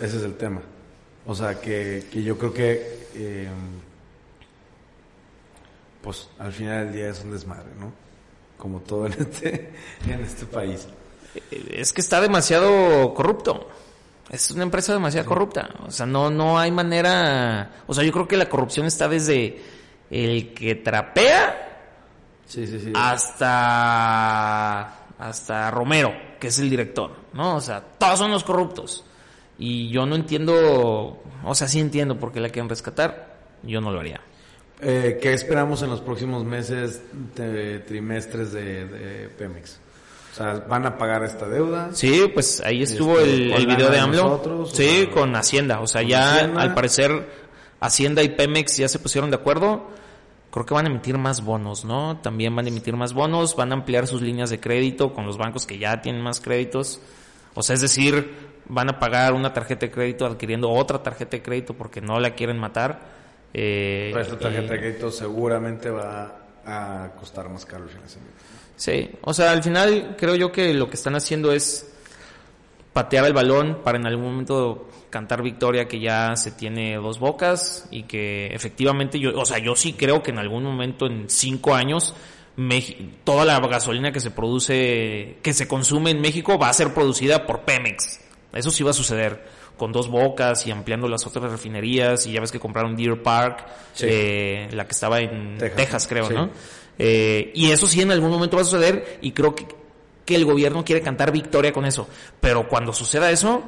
Ese es el tema. O sea, que, que yo creo que. eh, pues al final del día es un desmadre, ¿no? Como todo en este, en este país. es que está demasiado corrupto. Es una empresa demasiado corrupta. O sea, no, no hay manera. O sea, yo creo que la corrupción está desde el que trapea Sí, sí, sí. hasta hasta Romero, que es el director, ¿no? O sea, todos son los corruptos. Y yo no entiendo, o sea, sí entiendo por qué la quieren rescatar. Yo no lo haría. Eh, ¿Qué esperamos en los próximos meses, de- trimestres de, de Pemex? O sea, ¿van a pagar esta deuda? Sí, pues ahí estuvo Este, el, ¿con el video de AMLO. nosotros, sí, con Hacienda. O sea, ya Hacienda? al parecer Hacienda y Pemex ya se pusieron de acuerdo. Creo que van a emitir más bonos, ¿no? También van a emitir más bonos, van a ampliar sus líneas de crédito con los bancos que ya tienen más créditos. O sea, es decir, van a pagar una tarjeta de crédito adquiriendo otra tarjeta de crédito porque no la quieren matar. Eh, Pues esta tarjeta de crédito seguramente va a costar más caro el financiamiento. Sí, o sea, al final creo yo que lo que están haciendo es patear el balón para en algún momento cantar victoria que ya se tiene dos bocas y que efectivamente yo, o sea, yo sí creo que en algún momento en cinco años Meji- toda la gasolina que se produce, que se consume en México va a ser producida por Pemex. Eso sí va a suceder con dos bocas y ampliando las otras refinerías y ya ves que compraron Deer Park, Sí. eh, la que estaba en Texas. Texas, creo, Sí. ¿no? Eh, y eso sí en algún momento va a suceder y creo que, que el gobierno quiere cantar victoria con eso. Pero cuando suceda eso,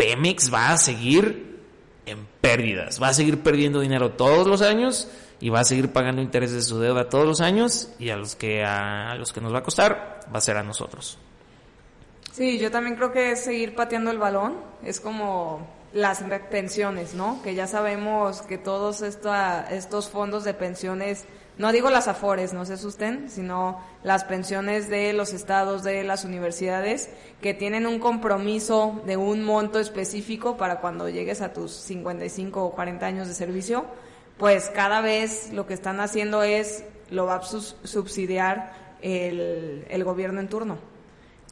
Pemex va a seguir en pérdidas, va a seguir perdiendo dinero todos los años y va a seguir pagando intereses de su deuda todos los años y a los que a, los que nos va a costar va a ser a nosotros. Sí, yo también creo que seguir pateando el balón. Es como las pensiones, ¿no? Que ya sabemos que todos esta- estos fondos de pensiones, no digo las afores, no se asusten, sino las pensiones de los estados, de las universidades, que tienen un compromiso de un monto específico para cuando llegues a tus 55 o 40 años de servicio, pues cada vez lo que están haciendo es, lo va a subsidiar el, el gobierno en turno.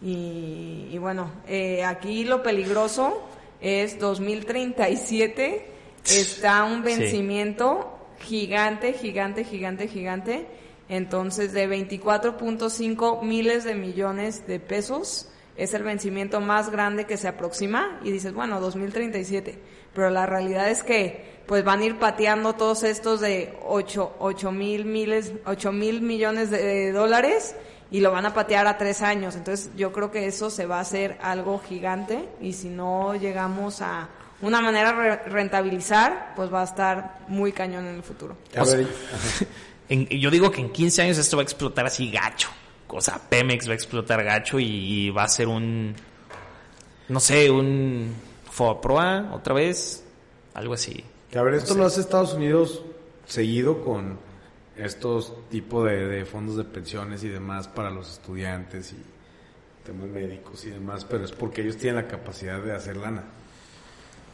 Y, y bueno, eh, aquí lo peligroso es 2037, está un Sí. Gigante, gigante, gigante, gigante, entonces de 24.5 miles de millones de pesos es el vencimiento más grande que se aproxima y dices, bueno, 2037. Pero la realidad es que pues van a ir pateando todos estos de 8, mil miles, 8 mil millones de, dólares y lo van a patear a tres años. Entonces yo creo que eso se va a hacer algo gigante y si no llegamos a una manera de rentabilizar, pues va a estar muy cañón en el futuro. yo digo que en 15 años esto va a explotar así gacho. O sea, Pemex va a explotar gacho y, va a ser un, no sé, un FOAPROA otra vez, algo así. a ver, esto lo hace Estados Unidos seguido con estos tipos de, fondos de pensiones y demás para los estudiantes y temas médicos y demás, pero es porque ellos tienen la capacidad de hacer lana.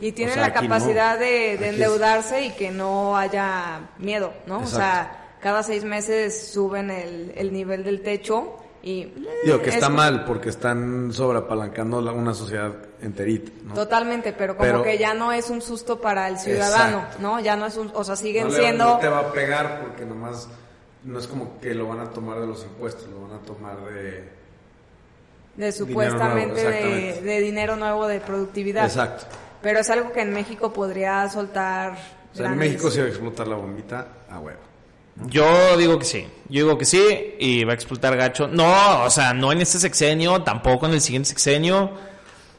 Y tienen la capacidad de, endeudarse y que no haya miedo, ¿no? O sea, cada seis meses suben el, nivel del techo y... Digo que está mal porque están sobreapalancando una sociedad enterita, ¿no? Totalmente, pero como que ya no es un susto para el ciudadano, ¿no? Ya no es un... O sea, siguen siendo... no te va a pegar porque nomás no es como que lo van a tomar de los impuestos, lo van a tomar de... De supuestamente de, de dinero nuevo de productividad. Exacto. Pero es algo que en México podría soltar... O sea, en México se va a explotar la bombita a huevo. Yo digo que sí. Yo digo que sí y va a explotar gacho. No, o sea, no en este sexenio, tampoco en el siguiente sexenio.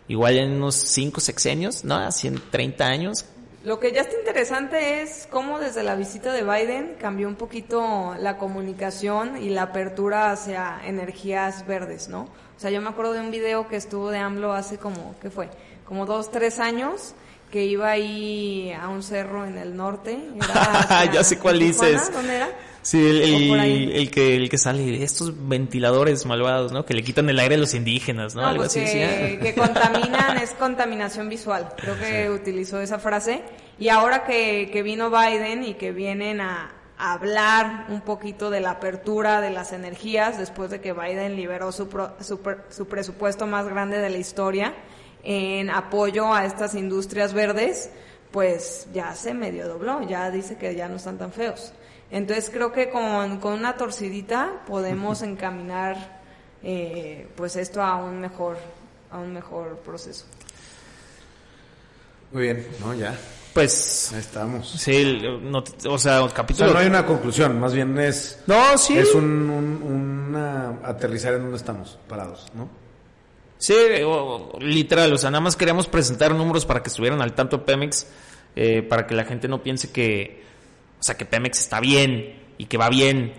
Igual en unos cinco sexenios, ¿no? Así en 30 años. Lo que ya está interesante es cómo desde la visita de Biden cambió un poquito la comunicación y la apertura hacia energías verdes, ¿no? O sea, yo me acuerdo de un video que estuvo de AMLO hace como, ¿qué fue? Como dos, tres años que iba ahí a un cerro en el norte. ya sé cuál dices. ¿Dónde era? Sí, el, que, el que sale, estos ventiladores malvados, ¿no? Que le quitan el aire a los indígenas, ¿no? Algo pues así. Que, que contaminan, es contaminación visual. Creo que utilizó esa frase. Y ahora que, que vino Biden y que vienen a, hablar un poquito de la apertura de las energías después de que Biden liberó su, su, su presupuesto más grande de la historia, en apoyo a estas industrias verdes, pues ya se medio dobló, ya dice que ya no están tan feos. Entonces creo que con, con una torcidita podemos encaminar eh, pues esto a un mejor a un mejor proceso. Muy bien, no ya. Pues Ahí estamos. Sí, no, o sea, capítulo. no hay una conclusión, más bien es. No, sí. Es un, un, una aterrizar en donde estamos parados, ¿no? Sí, literal, o sea, nada más queríamos presentar números para que estuvieran al tanto Pemex, eh, para que la gente no piense que, o sea, que Pemex está bien y que va bien.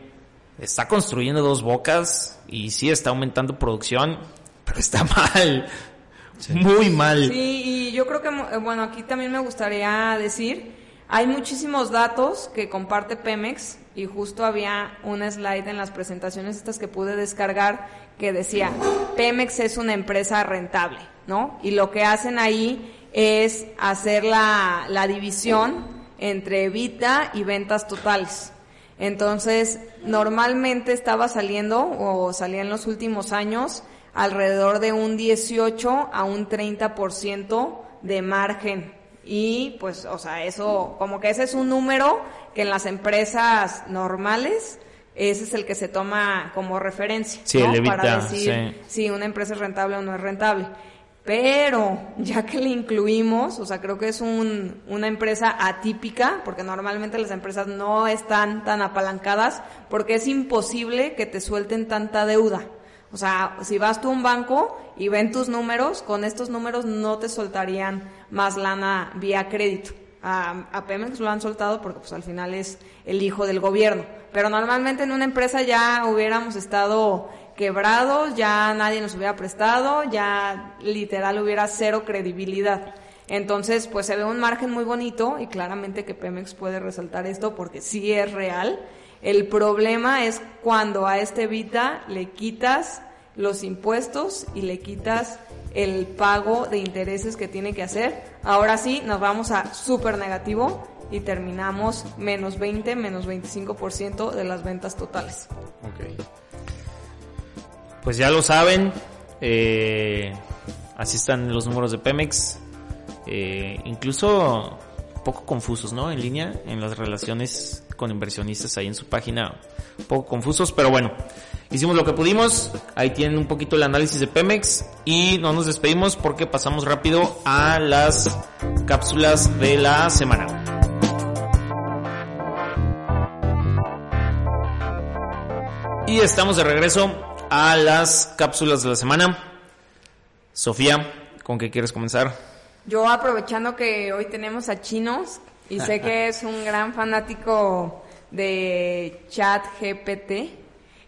Está construyendo dos bocas y sí está aumentando producción, pero está mal, muy mal. Sí, y yo creo que, eh, bueno, aquí también me gustaría decir, hay muchísimos datos que comparte Pemex y justo había una slide en las presentaciones estas que pude descargar que decía, Pemex es una empresa rentable, ¿no? Y lo que hacen ahí es hacer la, la división entre EBITDA y ventas totales. Entonces, normalmente estaba saliendo, o salía en los últimos años, alrededor de un 18 a un 30% de margen. Y pues, o sea, eso, como que ese es un número que en las empresas normales ese es el que se toma como referencia para decir si una empresa es rentable o no es rentable. Pero ya que le incluimos, o sea, creo que es un, una empresa atípica, porque normalmente las empresas no están tan apalancadas, porque es imposible que te suelten tanta deuda. O sea, si vas tú a un banco y ven tus números, con estos números no te soltarían más lana vía crédito. A, a Pemex lo han soltado porque pues al final es el hijo del gobierno. Pero normalmente en una empresa ya hubiéramos estado quebrados, ya nadie nos hubiera prestado, ya literal hubiera cero credibilidad. Entonces, pues se ve un margen muy bonito y claramente que Pemex puede resaltar esto porque sí es real. El problema es cuando a este Vita le quitas los impuestos y le quitas el pago de intereses que tiene que hacer. Ahora sí, nos vamos a súper negativo y terminamos menos 20, menos 25% de las ventas totales. Ok. Pues ya lo saben, eh, así están los números de Pemex. Eh, incluso poco confusos, ¿no? En línea, en las relaciones con inversionistas ahí en su página, poco confusos, pero bueno, hicimos lo que pudimos, ahí tienen un poquito el análisis de Pemex y no nos despedimos porque pasamos rápido a las cápsulas de la semana. Estamos de regreso a las cápsulas de la semana. Sofía, ¿con qué quieres comenzar? Yo aprovechando que hoy tenemos a Chinos y sé que es un gran fanático de chat GPT,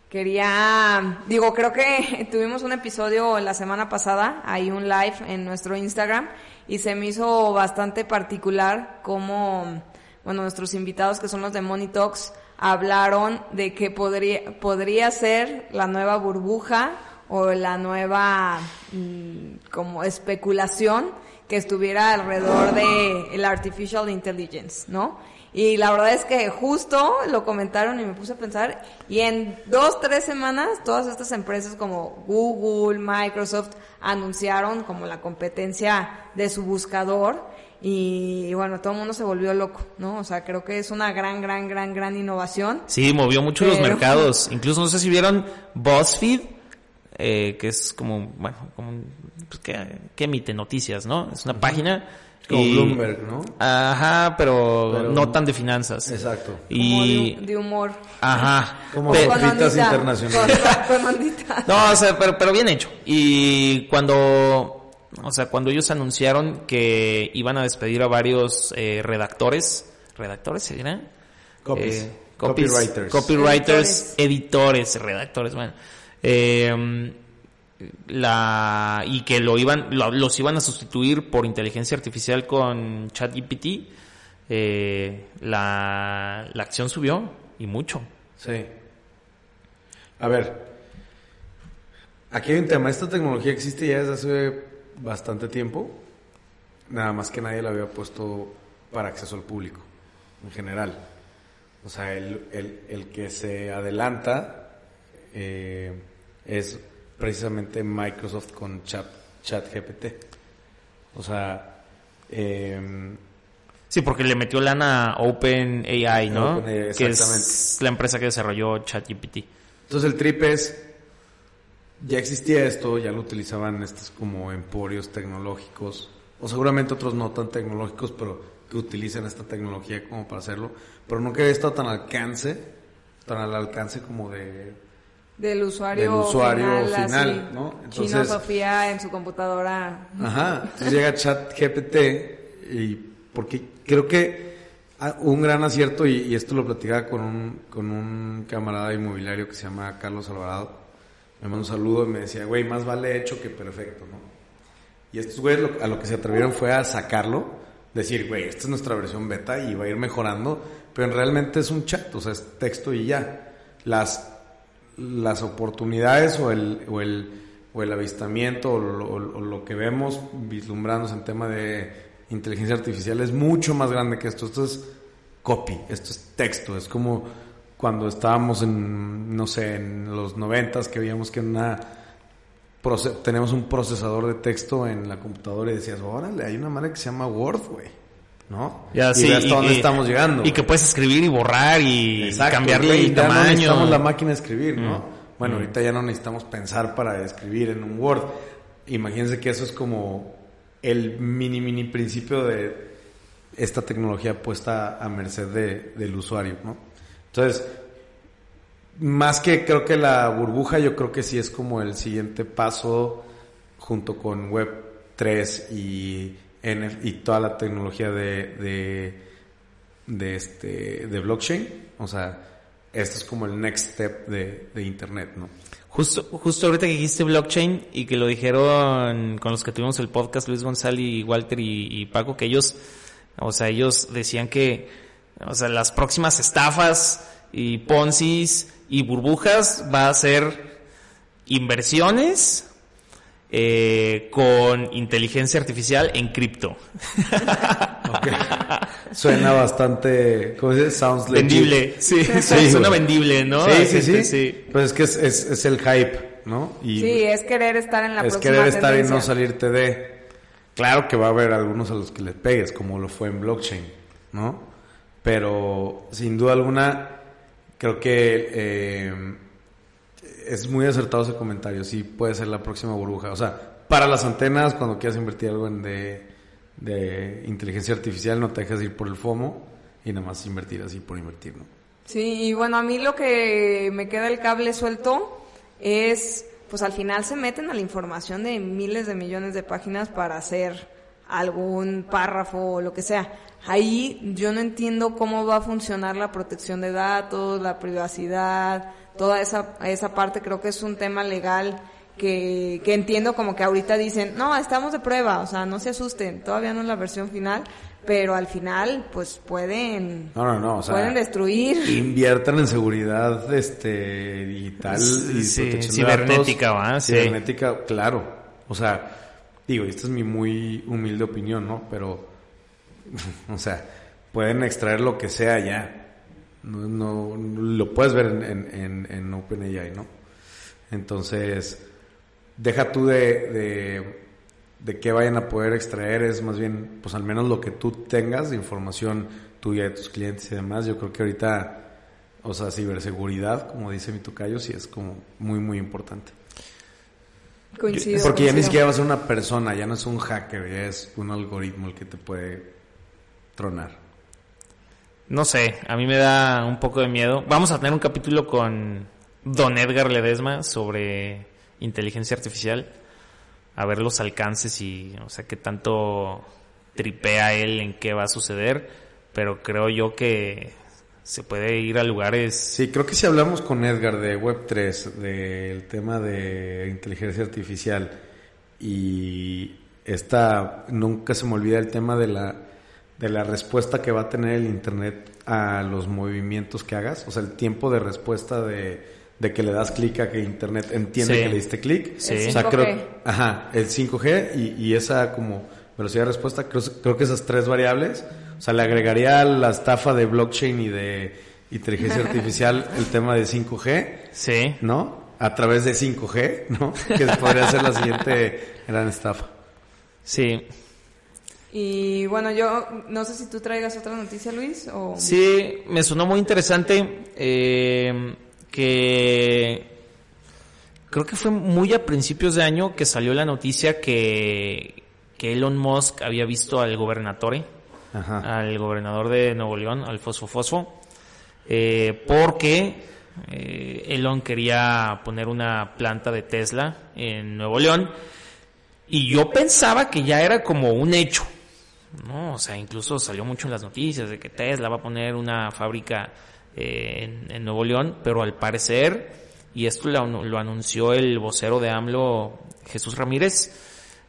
quería, digo, creo que tuvimos un episodio la semana pasada, hay un live en nuestro Instagram y se me hizo bastante particular como, bueno, nuestros invitados que son los de Money Talks hablaron de que podría, podría ser la nueva burbuja o la nueva mm, como especulación que estuviera alrededor de el artificial intelligence, ¿no? Y la verdad es que justo lo comentaron y me puse a pensar, y en dos, tres semanas, todas estas empresas como Google, Microsoft, anunciaron como la competencia de su buscador, y, bueno, todo el mundo se volvió loco, ¿no? O sea, creo que es una gran, gran, gran, gran innovación. Sí, movió mucho los mercados. Incluso no sé si vieron BuzzFeed, eh, que es como, bueno, como, pues, que, que, emite noticias, ¿no? Es una página. Como Bloomberg, ¿no? Ajá, pero, no tan de finanzas. Exacto. Y de, humor. Ajá. Como sopitas internacionales. no, o sea, pero, pero bien hecho. Y cuando o sea, cuando ellos anunciaron que iban a despedir a varios eh, redactores, ¿redactores se dirán? Eh, copywriters. Copywriters, editores, redactores, bueno. Eh, la, y que lo iban, los iban a sustituir por inteligencia artificial con ChatGPT, eh, la, la acción subió y mucho. Sí. A ver, aquí hay un tema. Esta tecnología existe ya desde hace bastante tiempo, nada más que nadie la había puesto para acceso al público, en general. O sea, el, el, el que se adelanta eh, es precisamente Microsoft con Chat, Chat GPT. O sea, eh, Sí, porque le metió lana a OpenAI, ¿no? que es la empresa que desarrolló ChatGPT. Entonces el trip es ya existía esto, ya lo utilizaban estos como emporios tecnológicos, o seguramente otros no tan tecnológicos, pero que utilizan esta tecnología como para hacerlo, pero nunca había estado tan al alcance, tan al alcance como de del usuario, usuario final, ¿no? Entonces, Sofía en su computadora. Ajá, entonces llega ChatGPT y porque creo que un gran acierto y, y, esto lo platicaba con un con un camarada inmobiliario que se llama Carlos Alvarado me mandó un saludo y me decía, güey, más vale hecho que perfecto, ¿no? Y estos güeyes a lo que se atrevieron fue a sacarlo, decir, güey, esta es nuestra versión beta y va a ir mejorando, pero realmente es un chat, o sea, es texto y ya. Las, las oportunidades o el, o el, o el avistamiento o lo, o lo que vemos vislumbrándose en tema de inteligencia artificial es mucho más grande que esto. Esto es copy, esto es texto, es como cuando estábamos en, no sé, en los noventas, que veíamos que una tenemos un procesador de texto en la computadora y decías, órale, hay una madre que se llama Word, güey. ¿No? Ya, y sí, hasta dónde estamos llegando. Y que puedes escribir y borrar y cambiarle el tamaño. No necesitamos la máquina de escribir, ¿no? Mm. Bueno, mm. ahorita ya no necesitamos pensar para escribir en un Word. Imagínense que eso es como el mini, mini principio de esta tecnología puesta a merced de, del usuario, ¿no? Entonces, más que creo que la burbuja, yo creo que sí es como el siguiente paso junto con Web 3 y, y toda la tecnología de, de, este, de blockchain. O sea, esto es como el next step de, de Internet, ¿no? Justo, justo ahorita que dijiste blockchain y que lo dijeron con los que tuvimos el podcast, Luis González y Walter y, y Paco, que ellos, o sea, ellos decían que, o sea, las próximas estafas y poncis y burbujas va a ser inversiones eh, con inteligencia artificial en cripto. Suena bastante, ¿cómo se dice? Sounds Vendible, sí, suena vendible, ¿no? Sí, sí, sí, Pues es que es, es, el hype, ¿no? Y sí, es querer estar en la es próxima querer estar y no salirte de... Claro que va a haber algunos a los que les pegues, como lo fue en blockchain ¿no? Pero sin duda alguna, creo que eh, es muy acertado ese comentario. Sí, puede ser la próxima burbuja. O sea, para las antenas, cuando quieras invertir algo en de, de inteligencia artificial, no te dejes ir por el FOMO y nada más invertir así por invertir, ¿no? Sí, y bueno, a mí lo que me queda el cable suelto es, pues al final se meten a la información de miles de millones de páginas para hacer algún párrafo o lo que sea. Ahí yo no entiendo cómo va a funcionar la protección de datos, la privacidad, toda esa, esa parte creo que es un tema legal que, que entiendo como que ahorita dicen, no, estamos de prueba, o sea, no se asusten, todavía no es la versión final, pero al final pues pueden No, no, no, o sea, pueden destruir inviertan en seguridad este digital y Sí, protección cibernética, de datos. ¿va? Sí. Cibernética, claro. O sea, digo, esta es mi muy humilde opinión, ¿no? Pero, o sea, pueden extraer lo que sea ya. No, no, lo puedes ver en, en, en, en OpenAI, ¿no? Entonces, deja tú de, de, de qué vayan a poder extraer, es más bien, pues al menos lo que tú tengas de información tuya de tus clientes y demás. Yo creo que ahorita, o sea, ciberseguridad, como dice mi tocayo, sí es como muy, muy importante. Coincido Porque ya ni coincido. siquiera va a ser una persona, ya no es un hacker, ya es un algoritmo el que te puede tronar. No sé, a mí me da un poco de miedo. Vamos a tener un capítulo con Don Edgar Ledesma sobre inteligencia artificial. A ver los alcances y, o sea, qué tanto tripea él en qué va a suceder. Pero creo yo que se puede ir a lugares. Sí, creo que si hablamos con Edgar de Web3, del tema de inteligencia artificial y esta, nunca se me olvida el tema de la, de la respuesta que va a tener el Internet a los movimientos que hagas, o sea, el tiempo de respuesta de, de que le das clic a que Internet entiende Sí. que le diste clic. Sí. O sea, 5G. creo, ajá, el 5G y, y esa como velocidad de respuesta, creo, creo que esas tres variables, o sea, le agregaría a la estafa de blockchain y de inteligencia artificial el tema de 5G, Sí. ¿no? A través de 5G, ¿no? Que podría ser la siguiente gran estafa. Sí. Y bueno, yo no sé si tú traigas otra noticia, Luis, o... Sí, me sonó muy interesante eh, que creo que fue muy a principios de año que salió la noticia que, que Elon Musk había visto al gobernatore, Ajá. al gobernador de Nuevo León, al Fosfo Fosfo, eh, porque eh, Elon quería poner una planta de Tesla en Nuevo León y yo pensaba que ya era como un hecho, ¿no? O sea, incluso salió mucho en las noticias de que Tesla va a poner una fábrica eh, en, en Nuevo León, pero al parecer, y esto lo, anu- lo anunció el vocero de AMLO, Jesús Ramírez,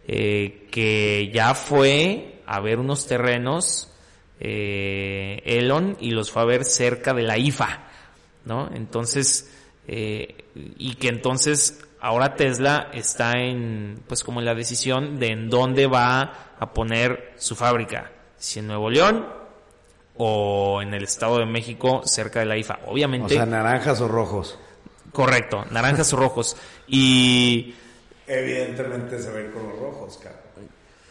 eh, que ya fue a ver unos terrenos eh, Elon y los fue a ver cerca de la IFA, ¿no? Entonces, eh, y que entonces ahora Tesla está en, pues como en la decisión de en dónde va a poner su fábrica, si en Nuevo León o en el Estado de México cerca de la IFA. O Obviamente, sea, naranjas o rojos. correcto, naranjas o rojos. Y Evidentemente se ven con los rojos, cabrón.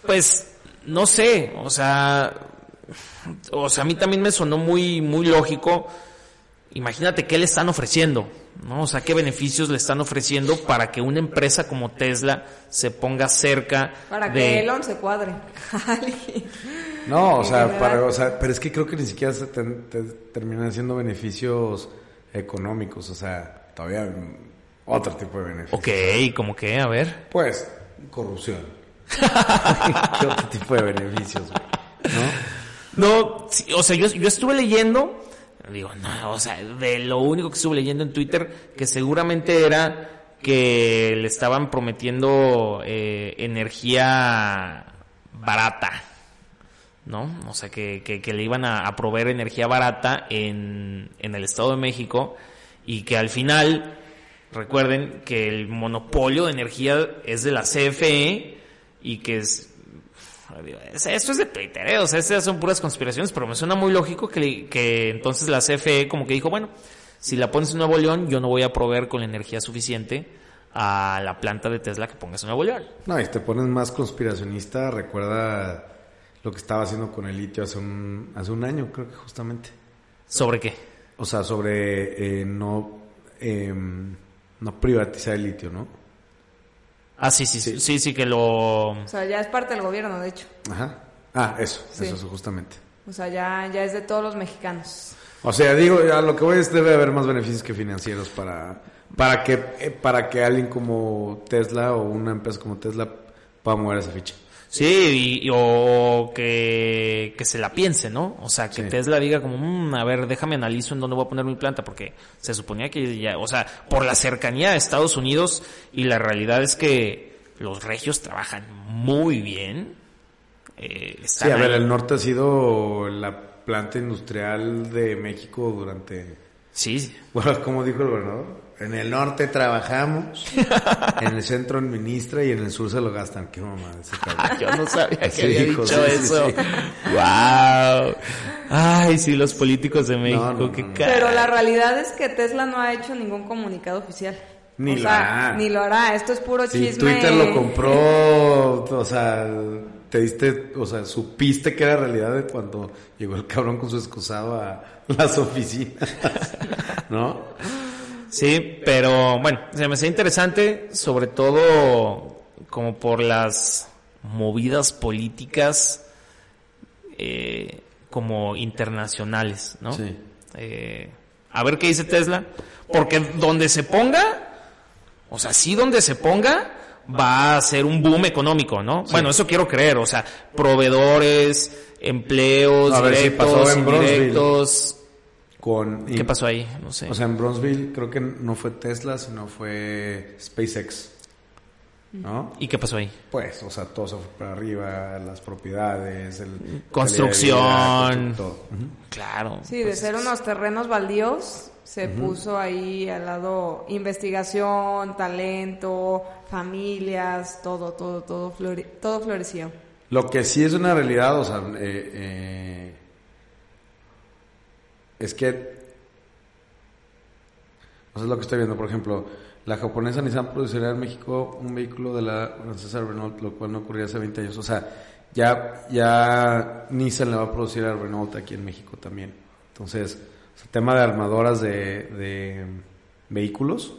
Pues, no sé, o sea, o sea, a mí también me sonó muy, muy lógico. Imagínate qué le están ofreciendo, ¿no? O sea, qué beneficios le están ofreciendo para que una empresa como Tesla se ponga cerca Para que. Elon se cuadre. No, o sea, para, o sea, pero es que creo que ni siquiera se te- terminan siendo beneficios económicos, o sea, todavía mm, otro tipo de beneficios. Ok, como que, a ver. Pues, corrupción. ¿Qué otro tipo de beneficios? ¿No? No, o sea, yo, yo estuve leyendo, digo, no, o sea, de lo único que estuve leyendo en Twitter, que seguramente era que le estaban prometiendo eh, energía barata, ¿no? O sea, que, que, que le iban a, a proveer energía barata en, en el Estado de México y que al final, recuerden que el monopolio de energía es de la CFE y que es, esto es de Twitter, ¿eh? o sea, estas son puras conspiraciones, pero me suena muy lógico que, que entonces la CFE como que dijo, bueno, si la pones en Nuevo León, yo no voy a proveer con la energía suficiente a la planta de Tesla que pongas en Nuevo León. No, y te pones más conspiracionista, recuerda lo que estaba haciendo con el litio hace un, hace un año, creo que justamente. ¿Sobre qué? O sea, sobre eh, no, em, no privatizar el litio, ¿no? Ah, sí, sí, sí, sí, sí, que lo... O sea, ya es parte del gobierno, de hecho. Ajá. Ah, eso, Sí. eso, justamente. O sea, ya, ya es de todos los mexicanos. O sea, digo, a lo que voy es debe haber más beneficios que financieros para, para que, eh, para que alguien como Tesla o una empresa como Tesla pueda mover esa ficha. Sí, y, o que, que se la piense, ¿no? O sea, que Sí. Tesla diga como, "Mm, a ver, déjame analizo en dónde voy a poner mi planta, porque se suponía que ya, o sea, por la cercanía a Estados Unidos, y la realidad es que los regios trabajan muy bien. Eh, Sí, a ver, el norte ha sido la planta industrial de México durante... Sí, Bueno, como dijo el gobernador, en el norte trabajamos, en el centro administra y en el sur se lo gastan. Qué mamá ese cabrón. yo no sabía que Sí, había dicho sí, eso. sí. Wow. Ay, sí, los políticos de México, no, qué no. Pero la realidad es que Tesla no ha hecho ningún comunicado oficial. Ni o lo sea, hará. Ni lo hará. Esto es puro Si chisme. Twitter lo compró, o sea, te diste, o sea, supiste que era realidad de cuando llegó el cabrón con su excusado a las oficinas, ¿no? Sí, pero bueno, se me hace interesante, sobre todo como por las movidas políticas eh, como internacionales, ¿no? Sí. Eh, a ver qué dice Tesla, porque donde se ponga, o sea, sí donde se ponga, va a ser un boom económico, ¿no? Bueno, eso quiero creer, o sea, proveedores, empleos, A ver si directos, pasó en Bronzeville. indirectos. Con, ¿Qué pasó ahí? No sé. O sea, en Bronzeville creo que no fue Tesla, sino fue SpaceX, ¿no? ¿Y qué pasó ahí? Pues, o sea, todo se fue para arriba, las propiedades, el... Construcción. de vida, todo. Ujú. Claro. Sí, de pues, ser unos terrenos baldíos, se puso ahí al lado investigación, talento, familias, todo, todo, todo, flore- todo floreció. Lo que sí es una realidad, o sea, eh, eh, es que, o sea, es lo que estoy viendo, por ejemplo, la japonesa Nissan produciría en México un vehículo de la francesa Renault, lo cual no ocurría hace 20 años, o sea, ya, ya Nissan le va a producir a Renault aquí en México también. Entonces, sea, tema de armadoras de, de vehículos,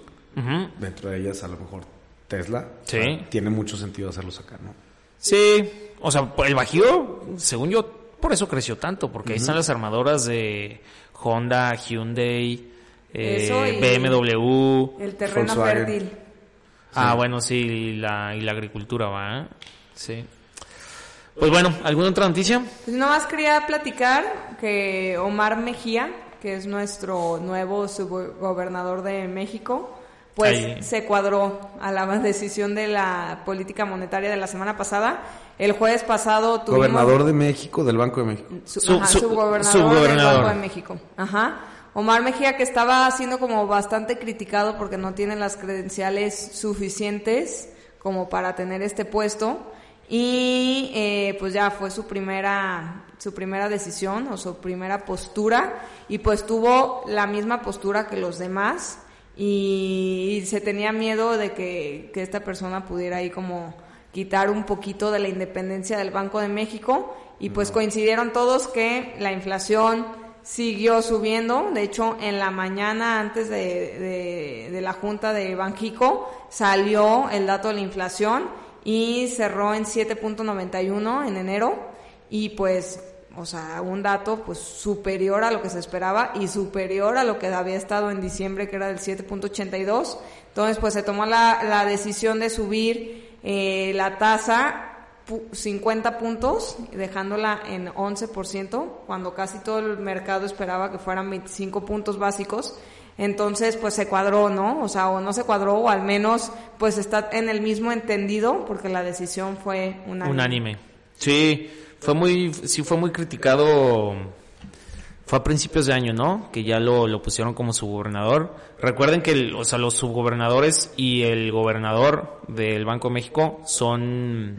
dentro de ellas a lo mejor Tesla, o Sí. sea, tiene mucho sentido hacerlos acá, ¿no? Sí, o sea, el Bajío, según yo, por eso creció tanto, porque ahí están las armadoras de Honda, Hyundai, eh, BMW. El terreno Volkswagen. fértil. Ah, bueno, sí, y la, y la agricultura, ¿va? Sí. Pues bueno, ¿alguna otra noticia? Pues nomás quería platicar que Omar Mejía, que es nuestro nuevo subgobernador de México, pues Ahí. se cuadró a la decisión de la política monetaria de la semana pasada. El jueves pasado tuvimos... Gobernador de México, del Banco de México. Su, ajá, subgobernador. del Banco de México. Ajá. Omar Mejía que estaba siendo como bastante criticado porque no tiene las credenciales suficientes como para tener este puesto y eh, pues ya fue su primera su primera decisión o su primera postura y pues tuvo la misma postura que los demás y se tenía miedo de que, que esta persona pudiera ahí como quitar un poquito de la independencia del Banco de México. Y pues coincidieron todos que la inflación siguió subiendo, de hecho en la mañana antes de, de- de la junta de Banjico salió el dato de la inflación y cerró en 7.91 en enero. Y pues o sea, un dato pues superior a lo que se esperaba y superior a lo que había estado en diciembre que era del 7.82. Entonces pues se tomó la, la decisión de subir eh, la tasa pu- 50 puntos, dejándola en 11%, cuando casi todo el mercado esperaba que fueran 25 puntos básicos. Entonces, pues se cuadró, ¿no? O sea, o no se cuadró, o al menos, pues está en el mismo entendido, porque la decisión fue unánime. Unánime. Sí, fue muy, sí fue muy criticado. Fue a principios de año, ¿no? Que ya lo, lo pusieron como subgobernador. Recuerden que, el- o sea, los subgobernadores y el gobernador del Banco de México son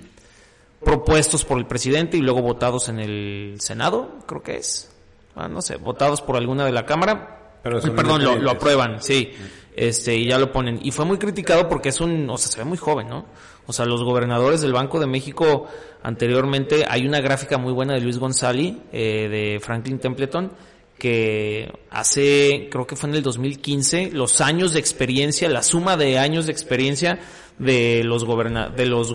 propuestos por el presidente y luego votados en el Senado, creo que es. Ah, no sé, votados por alguna de la Cámara. Pero Perdón, lo, lo aprueban, sí. Este, y ya lo ponen. Y fue muy criticado porque es un, o sea, se ve muy joven, ¿no? O sea, los gobernadores del Banco de México anteriormente, hay una gráfica muy buena de Luis González, eh, de Franklin Templeton, que hace, creo que fue en el 2015, los años de experiencia, la suma de años de experiencia de los goberna de los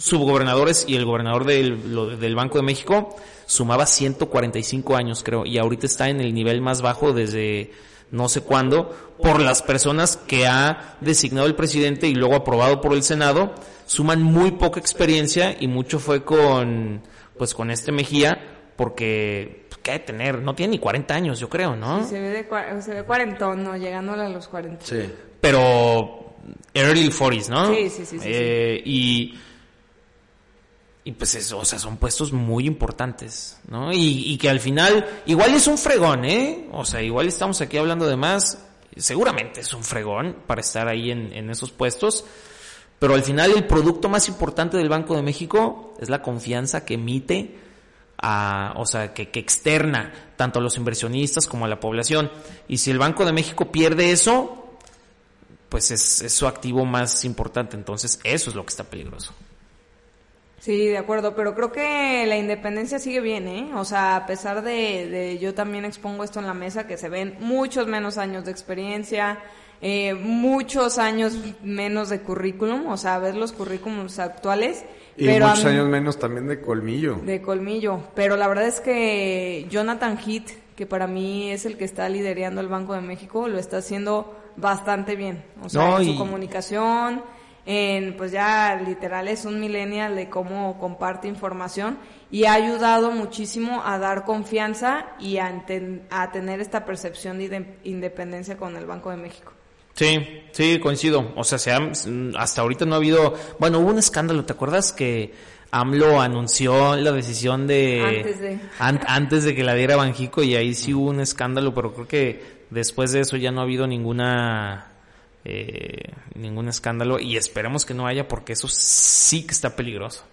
subgobernadores y el gobernador del, del Banco de México sumaba 145 años, creo, y ahorita está en el nivel más bajo desde no sé cuándo, por las personas que ha designado el presidente y luego aprobado por el Senado, suman muy poca experiencia y mucho fue con, pues con este Mejía, porque pues, ¿qué tener? No tiene ni 40 años, yo creo, ¿no? Sí, se ve, de, se ve cuarentón, ¿no? Llegándole a los 40. Sí. Pero early 40s, ¿no? Sí, sí, sí. sí, eh, Y y pues eso, o sea, son puestos muy importantes, ¿no? Y, que al final, igual es un fregón, ¿eh? O sea, igual estamos aquí hablando de más, seguramente es un fregón para estar ahí en, esos puestos, pero al final el producto más importante del Banco de México es la confianza que emite a, o sea, que, externa tanto a los inversionistas como a la población. Y si el Banco de México pierde eso, pues es, es su activo más importante. Entonces, eso es lo que está peligroso. Sí, de acuerdo, pero creo que la independencia sigue bien, ¿eh? O sea, a pesar de, de, yo también expongo esto en la mesa, que se ven muchos menos años de experiencia, eh, muchos años menos de currículum, o sea, ver los currículums actuales. Y pero muchos años menos también de colmillo. De colmillo, pero la verdad es que Jonathan Heath, que para mí es el que está liderando el Banco de México, lo está haciendo bastante bien. O sea, No, en su y- comunicación, en pues ya literal es un millennial de cómo comparte información y ha ayudado muchísimo a dar confianza y a, enten- a tener esta percepción de independencia con el Banco de México. Sí, sí, coincido. O sea, se ha- hasta ahorita no ha habido, bueno, hubo un escándalo, ¿te acuerdas que AMLO anunció la decisión de Antes de. an- antes de que la diera Banjico y ahí sí hubo un escándalo, pero creo que después de eso ya no ha habido ninguna eh, ningún escándalo y esperemos que no haya porque eso sí que está peligroso.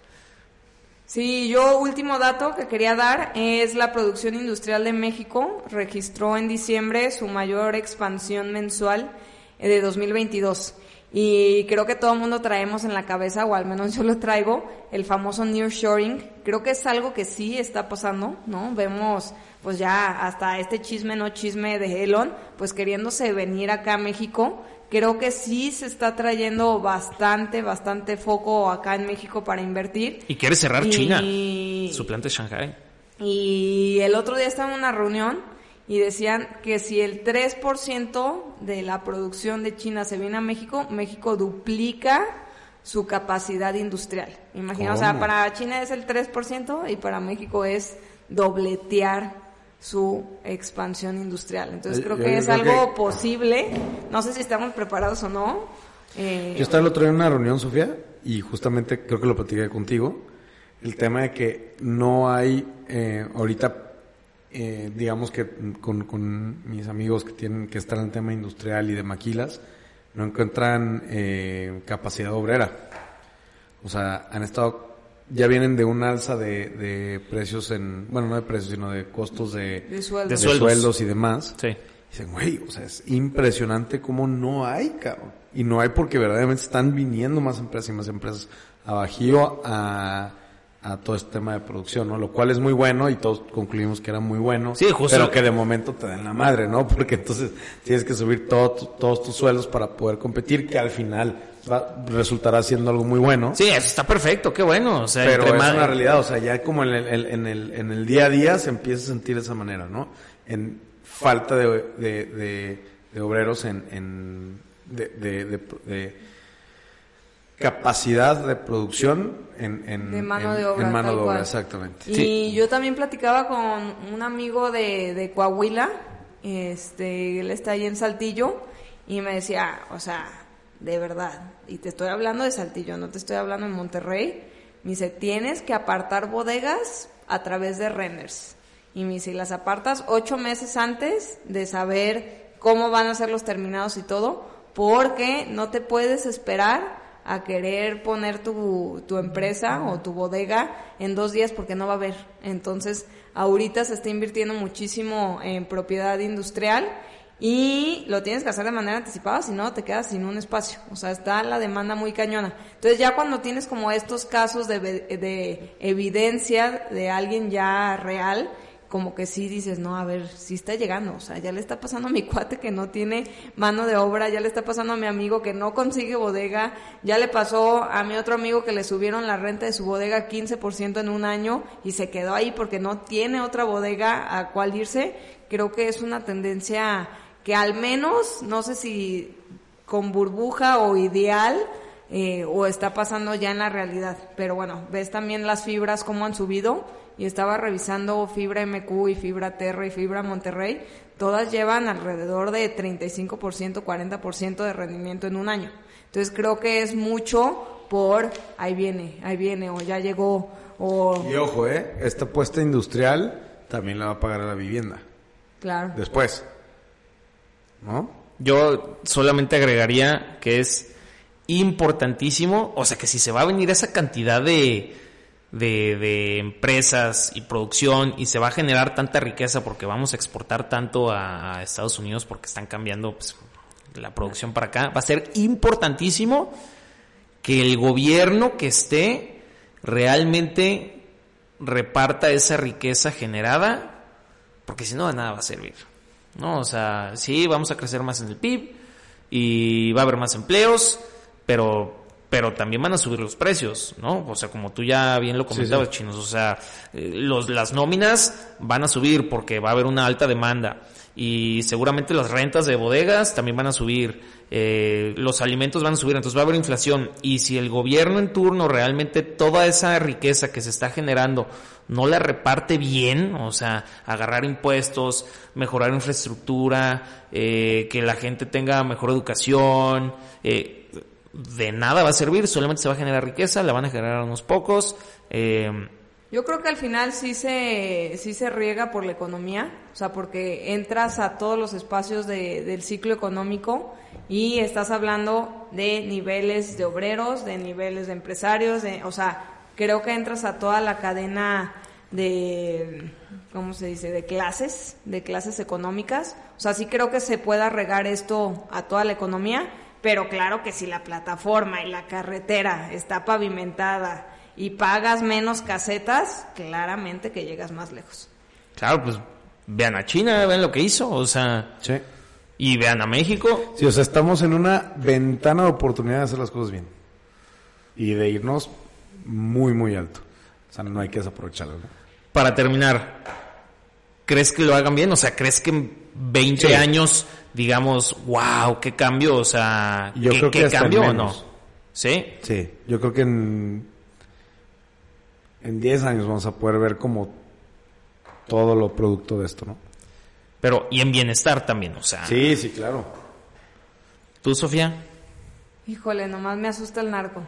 Sí, yo último dato que quería dar es la producción industrial de México registró en diciembre su mayor expansión mensual eh, de 2022. Y creo que todo el mundo traemos en la cabeza, o al menos yo lo traigo, el famoso nearshoring. Creo que es algo que sí está pasando, ¿no? Vemos, pues ya hasta este chisme, no chisme de Elon, pues queriéndose venir acá a México. Creo que sí se está trayendo bastante, bastante foco acá en México para invertir. Y quiere cerrar Y- China, su planta de Shanghai. Y el otro día estaba en una reunión y decían que si el 3% de la producción de China se viene a México, México duplica su capacidad industrial. Imagina, o sea, para China es el 3% y para México es dobletear su expansión industrial. Entonces creo yo- que yo es creo algo que- posible. No sé si estamos preparados o no. Eh, Yo estaba el otro día en una reunión, Sofía, y justamente creo que lo platiqué contigo, el tema de que no hay eh, ahorita, eh, digamos que con, con mis amigos que tienen que estar en el tema industrial y de maquilas, no encuentran eh, capacidad obrera. O sea, han estado, ya vienen de un alza de, de precios en, bueno, no de precios, sino de costos de, de sueldo. De de sueldos. sueldos y demás. Sí. Dicen, güey, o sea, es impresionante cómo no hay, cabrón. Y no hay porque verdaderamente están viniendo más empresas y más empresas a Bajío a, a todo este tema de producción, ¿no? Lo cual es muy bueno y todos concluimos que era muy bueno. Sí, justo. Pero que de momento te den la madre, ¿no? Porque entonces tienes que subir todo tu- todos tus sueldos para poder competir, que al final va, resultará siendo algo muy bueno. Sí, eso está perfecto, qué bueno. O sea, Pero es una realidad, o sea, ya como en el, en el, en el día a día se empieza a sentir de esa manera, ¿no? En falta de, de, de- de obreros en, en de- de capacidad de producción en, en, De mano en- de obra, en mano de obra, cual. exactamente. Y yo también platicaba con un amigo de, de Coahuila, este, él está ahí en Saltillo, y me decía, o sea, de verdad, y te estoy hablando de Saltillo, no te estoy hablando en Monterrey, me dice, tienes que apartar bodegas a través de renders. Y me dice, y las apartas ocho meses antes de saber cómo van a ser los terminados y todo, porque no te puedes esperar a querer poner tu, tu empresa o tu bodega en dos días porque no va a haber. Entonces, ahorita se está invirtiendo muchísimo en propiedad industrial y lo tienes que hacer de manera anticipada, si no te quedas sin un espacio. O sea, está la demanda muy cañona. Entonces ya cuando tienes como estos casos de, de evidencia de alguien ya real, como que sí dices, no, a ver, sí está llegando, o sea, ya le está pasando a mi cuate que no tiene mano de obra, ya le está pasando a mi amigo que no consigue bodega, ya le pasó a mi otro amigo que le subieron la renta de su bodega 15% en un año y se quedó ahí porque no tiene otra bodega a cual irse. Creo que es una tendencia que al menos, no sé si con burbuja o ideal, eh, o está pasando ya en la realidad. Pero bueno, ves también las fibras cómo han subido y estaba revisando Fibra MQ y Fibra Terra y Fibra Monterrey, todas llevan alrededor de 35%, 40% de rendimiento en un año. Entonces creo que es mucho por ahí viene, ahí viene, o ya llegó, o... Y ojo, ¿eh? Esta apuesta industrial también la va a pagar a la vivienda. Claro. Después. ¿No? Yo solamente agregaría que es importantísimo, o sea que si se va a venir esa cantidad de de, de, empresas y producción y se va a generar tanta riqueza porque vamos a exportar tanto a, Estados Unidos porque están cambiando pues, la producción para acá, va a ser importantísimo que el gobierno que esté realmente reparta esa riqueza generada, porque si no de nada va a servir. ¿no? O sea, sí, vamos a crecer más en el PIB y va a haber más empleos, pero pero también van a subir los precios, ¿no? O sea, como tú ya bien lo comentabas, chinos, o sea, eh, los, las nóminas van a subir porque va a haber una alta demanda y seguramente las rentas de bodegas también van a subir, eh, los alimentos van a subir, entonces va a haber inflación y si el gobierno en turno realmente toda esa riqueza que se está generando no la reparte bien, o sea, agarrar impuestos, mejorar infraestructura, eh, que la gente tenga mejor educación, eh, de nada va a servir, solamente se va a generar riqueza, la van a generar unos pocos. Eh, yo creo que al final sí se, sí se riega por la economía, o sea, porque entras a todos los espacios de, del ciclo económico y estás hablando de niveles de obreros, de niveles de empresarios, de, o sea, creo que entras a toda la cadena de, ¿cómo se dice?, de clases, de clases económicas. O sea, sí creo que se pueda regar esto a toda la economía pero claro que si la plataforma y la carretera está pavimentada y pagas menos casetas, claramente que llegas más lejos. Claro, pues vean a China, vean lo que hizo, o sea, sí. y vean a México. Sí, o sea, estamos en una ventana de oportunidad de hacer las cosas bien y de irnos muy, muy alto. O sea, no hay que desaprovecharlo. Para terminar, ¿crees que lo hagan bien? O sea, ¿crees que en 20 años digamos, wow, qué cambio, o sea, yo ¿qué, creo que cambio o no? ¿Sí? Sí, yo creo que en, en 10 años vamos a poder ver como todo lo producto de esto, ¿no? Pero, y en bienestar también, o sea. Sí, sí, claro. ¿Tú, Sofía? Híjole, nomás me asusta el narco.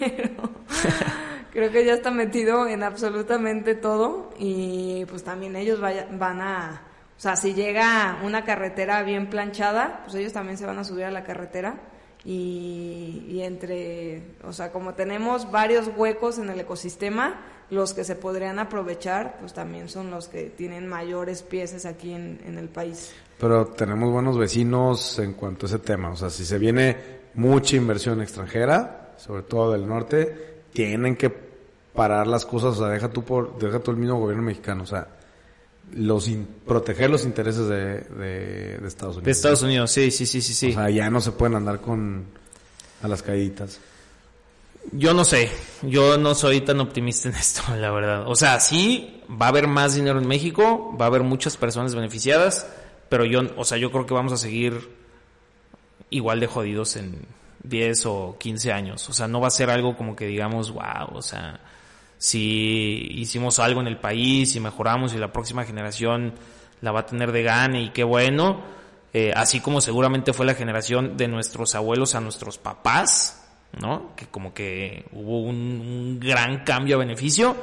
creo que ya está metido en absolutamente todo y pues también ellos van a sea, si llega una carretera bien planchada, pues ellos también se van a subir a la carretera. Y, y, entre, o sea, como tenemos varios huecos en el ecosistema, los que se podrían aprovechar, pues también son los que tienen mayores piezas aquí en, en el país. Pero tenemos buenos vecinos en cuanto a ese tema. O sea, si se viene mucha inversión extranjera, sobre todo del norte, tienen que parar las cosas. O sea, deja tú, por, deja tú el mismo gobierno mexicano. O sea, los proteger los intereses de, de, Estados Unidos. De Estados Unidos, sí, sí, sí, sí, sí. O sea, ya no se pueden andar con a las caíditas. Yo no sé, yo no soy tan optimista en esto, la verdad. O sea, sí, va a haber más dinero en México, va a haber muchas personas beneficiadas, pero yo, o sea, yo creo que vamos a seguir igual de jodidos en 10 o 15 años. O sea, no va a ser algo como que digamos, wow, o sea, si hicimos algo en el país y mejoramos y la próxima generación la va a tener de gane y qué bueno, eh, así como seguramente fue la generación de nuestros abuelos a nuestros papás, ¿no? Que como que hubo un, gran cambio a beneficio.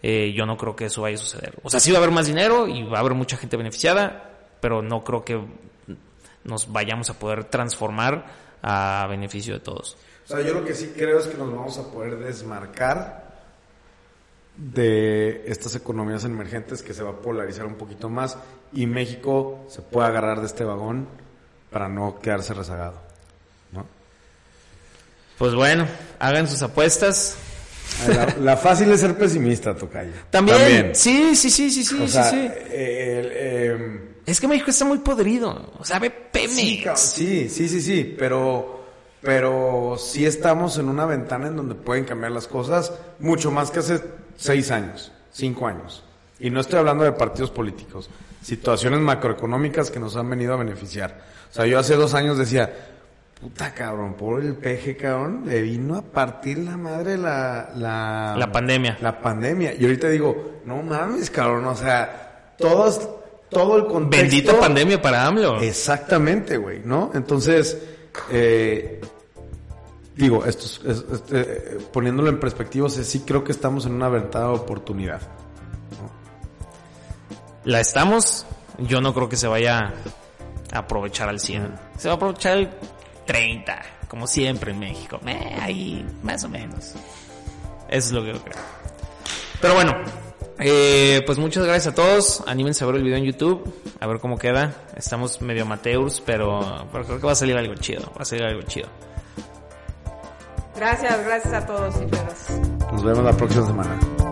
Eh, yo no creo que eso vaya a suceder. O sea, sí va a haber más dinero y va a haber mucha gente beneficiada, pero no creo que nos vayamos a poder transformar a beneficio de todos. O sea, yo lo que sí creo es que nos vamos a poder desmarcar de estas economías emergentes que se va a polarizar un poquito más y México se puede agarrar de este vagón para no quedarse rezagado. ¿no? Pues bueno, hagan sus apuestas. La, la fácil es ser pesimista, Tocayo. También. Sí, sí, sí, sí, sí, O sí, sea, sí. eh, el, eh, Es que México está muy podrido. O sea, ve Pemex. Sí, sí, sí, sí, pero, pero sí estamos en una ventana en donde pueden cambiar las cosas mucho más que hace seis años, cinco años. Y no estoy hablando de partidos políticos, situaciones macroeconómicas que nos han venido a beneficiar. O sea, yo hace dos años decía, puta cabrón, por el peje, cabrón, le vino a partir la madre la... La, La pandemia. La pandemia. Y ahorita digo, no mames, cabrón, o sea, todos, todo el contexto... Bendita pandemia para AMLO. Exactamente, güey, ¿no? Entonces, eh, digo, esto es- eh, poniéndolo en perspectiva, o sea, sí creo que estamos en una verdadera oportunidad. La estamos. Yo no creo que se vaya a aprovechar al 100. Se va a aprovechar el 30, como siempre en México. Eh, ahí, más o menos. Eso es lo que yo creo. Pero bueno, eh, pues muchas gracias a todos. Anímense a ver el video en YouTube, a ver cómo queda. Estamos medio amateurs, pero, pero creo que va a salir algo chido. Va a salir algo chido. Gracias, gracias a todos y todas. Nos vemos la próxima semana.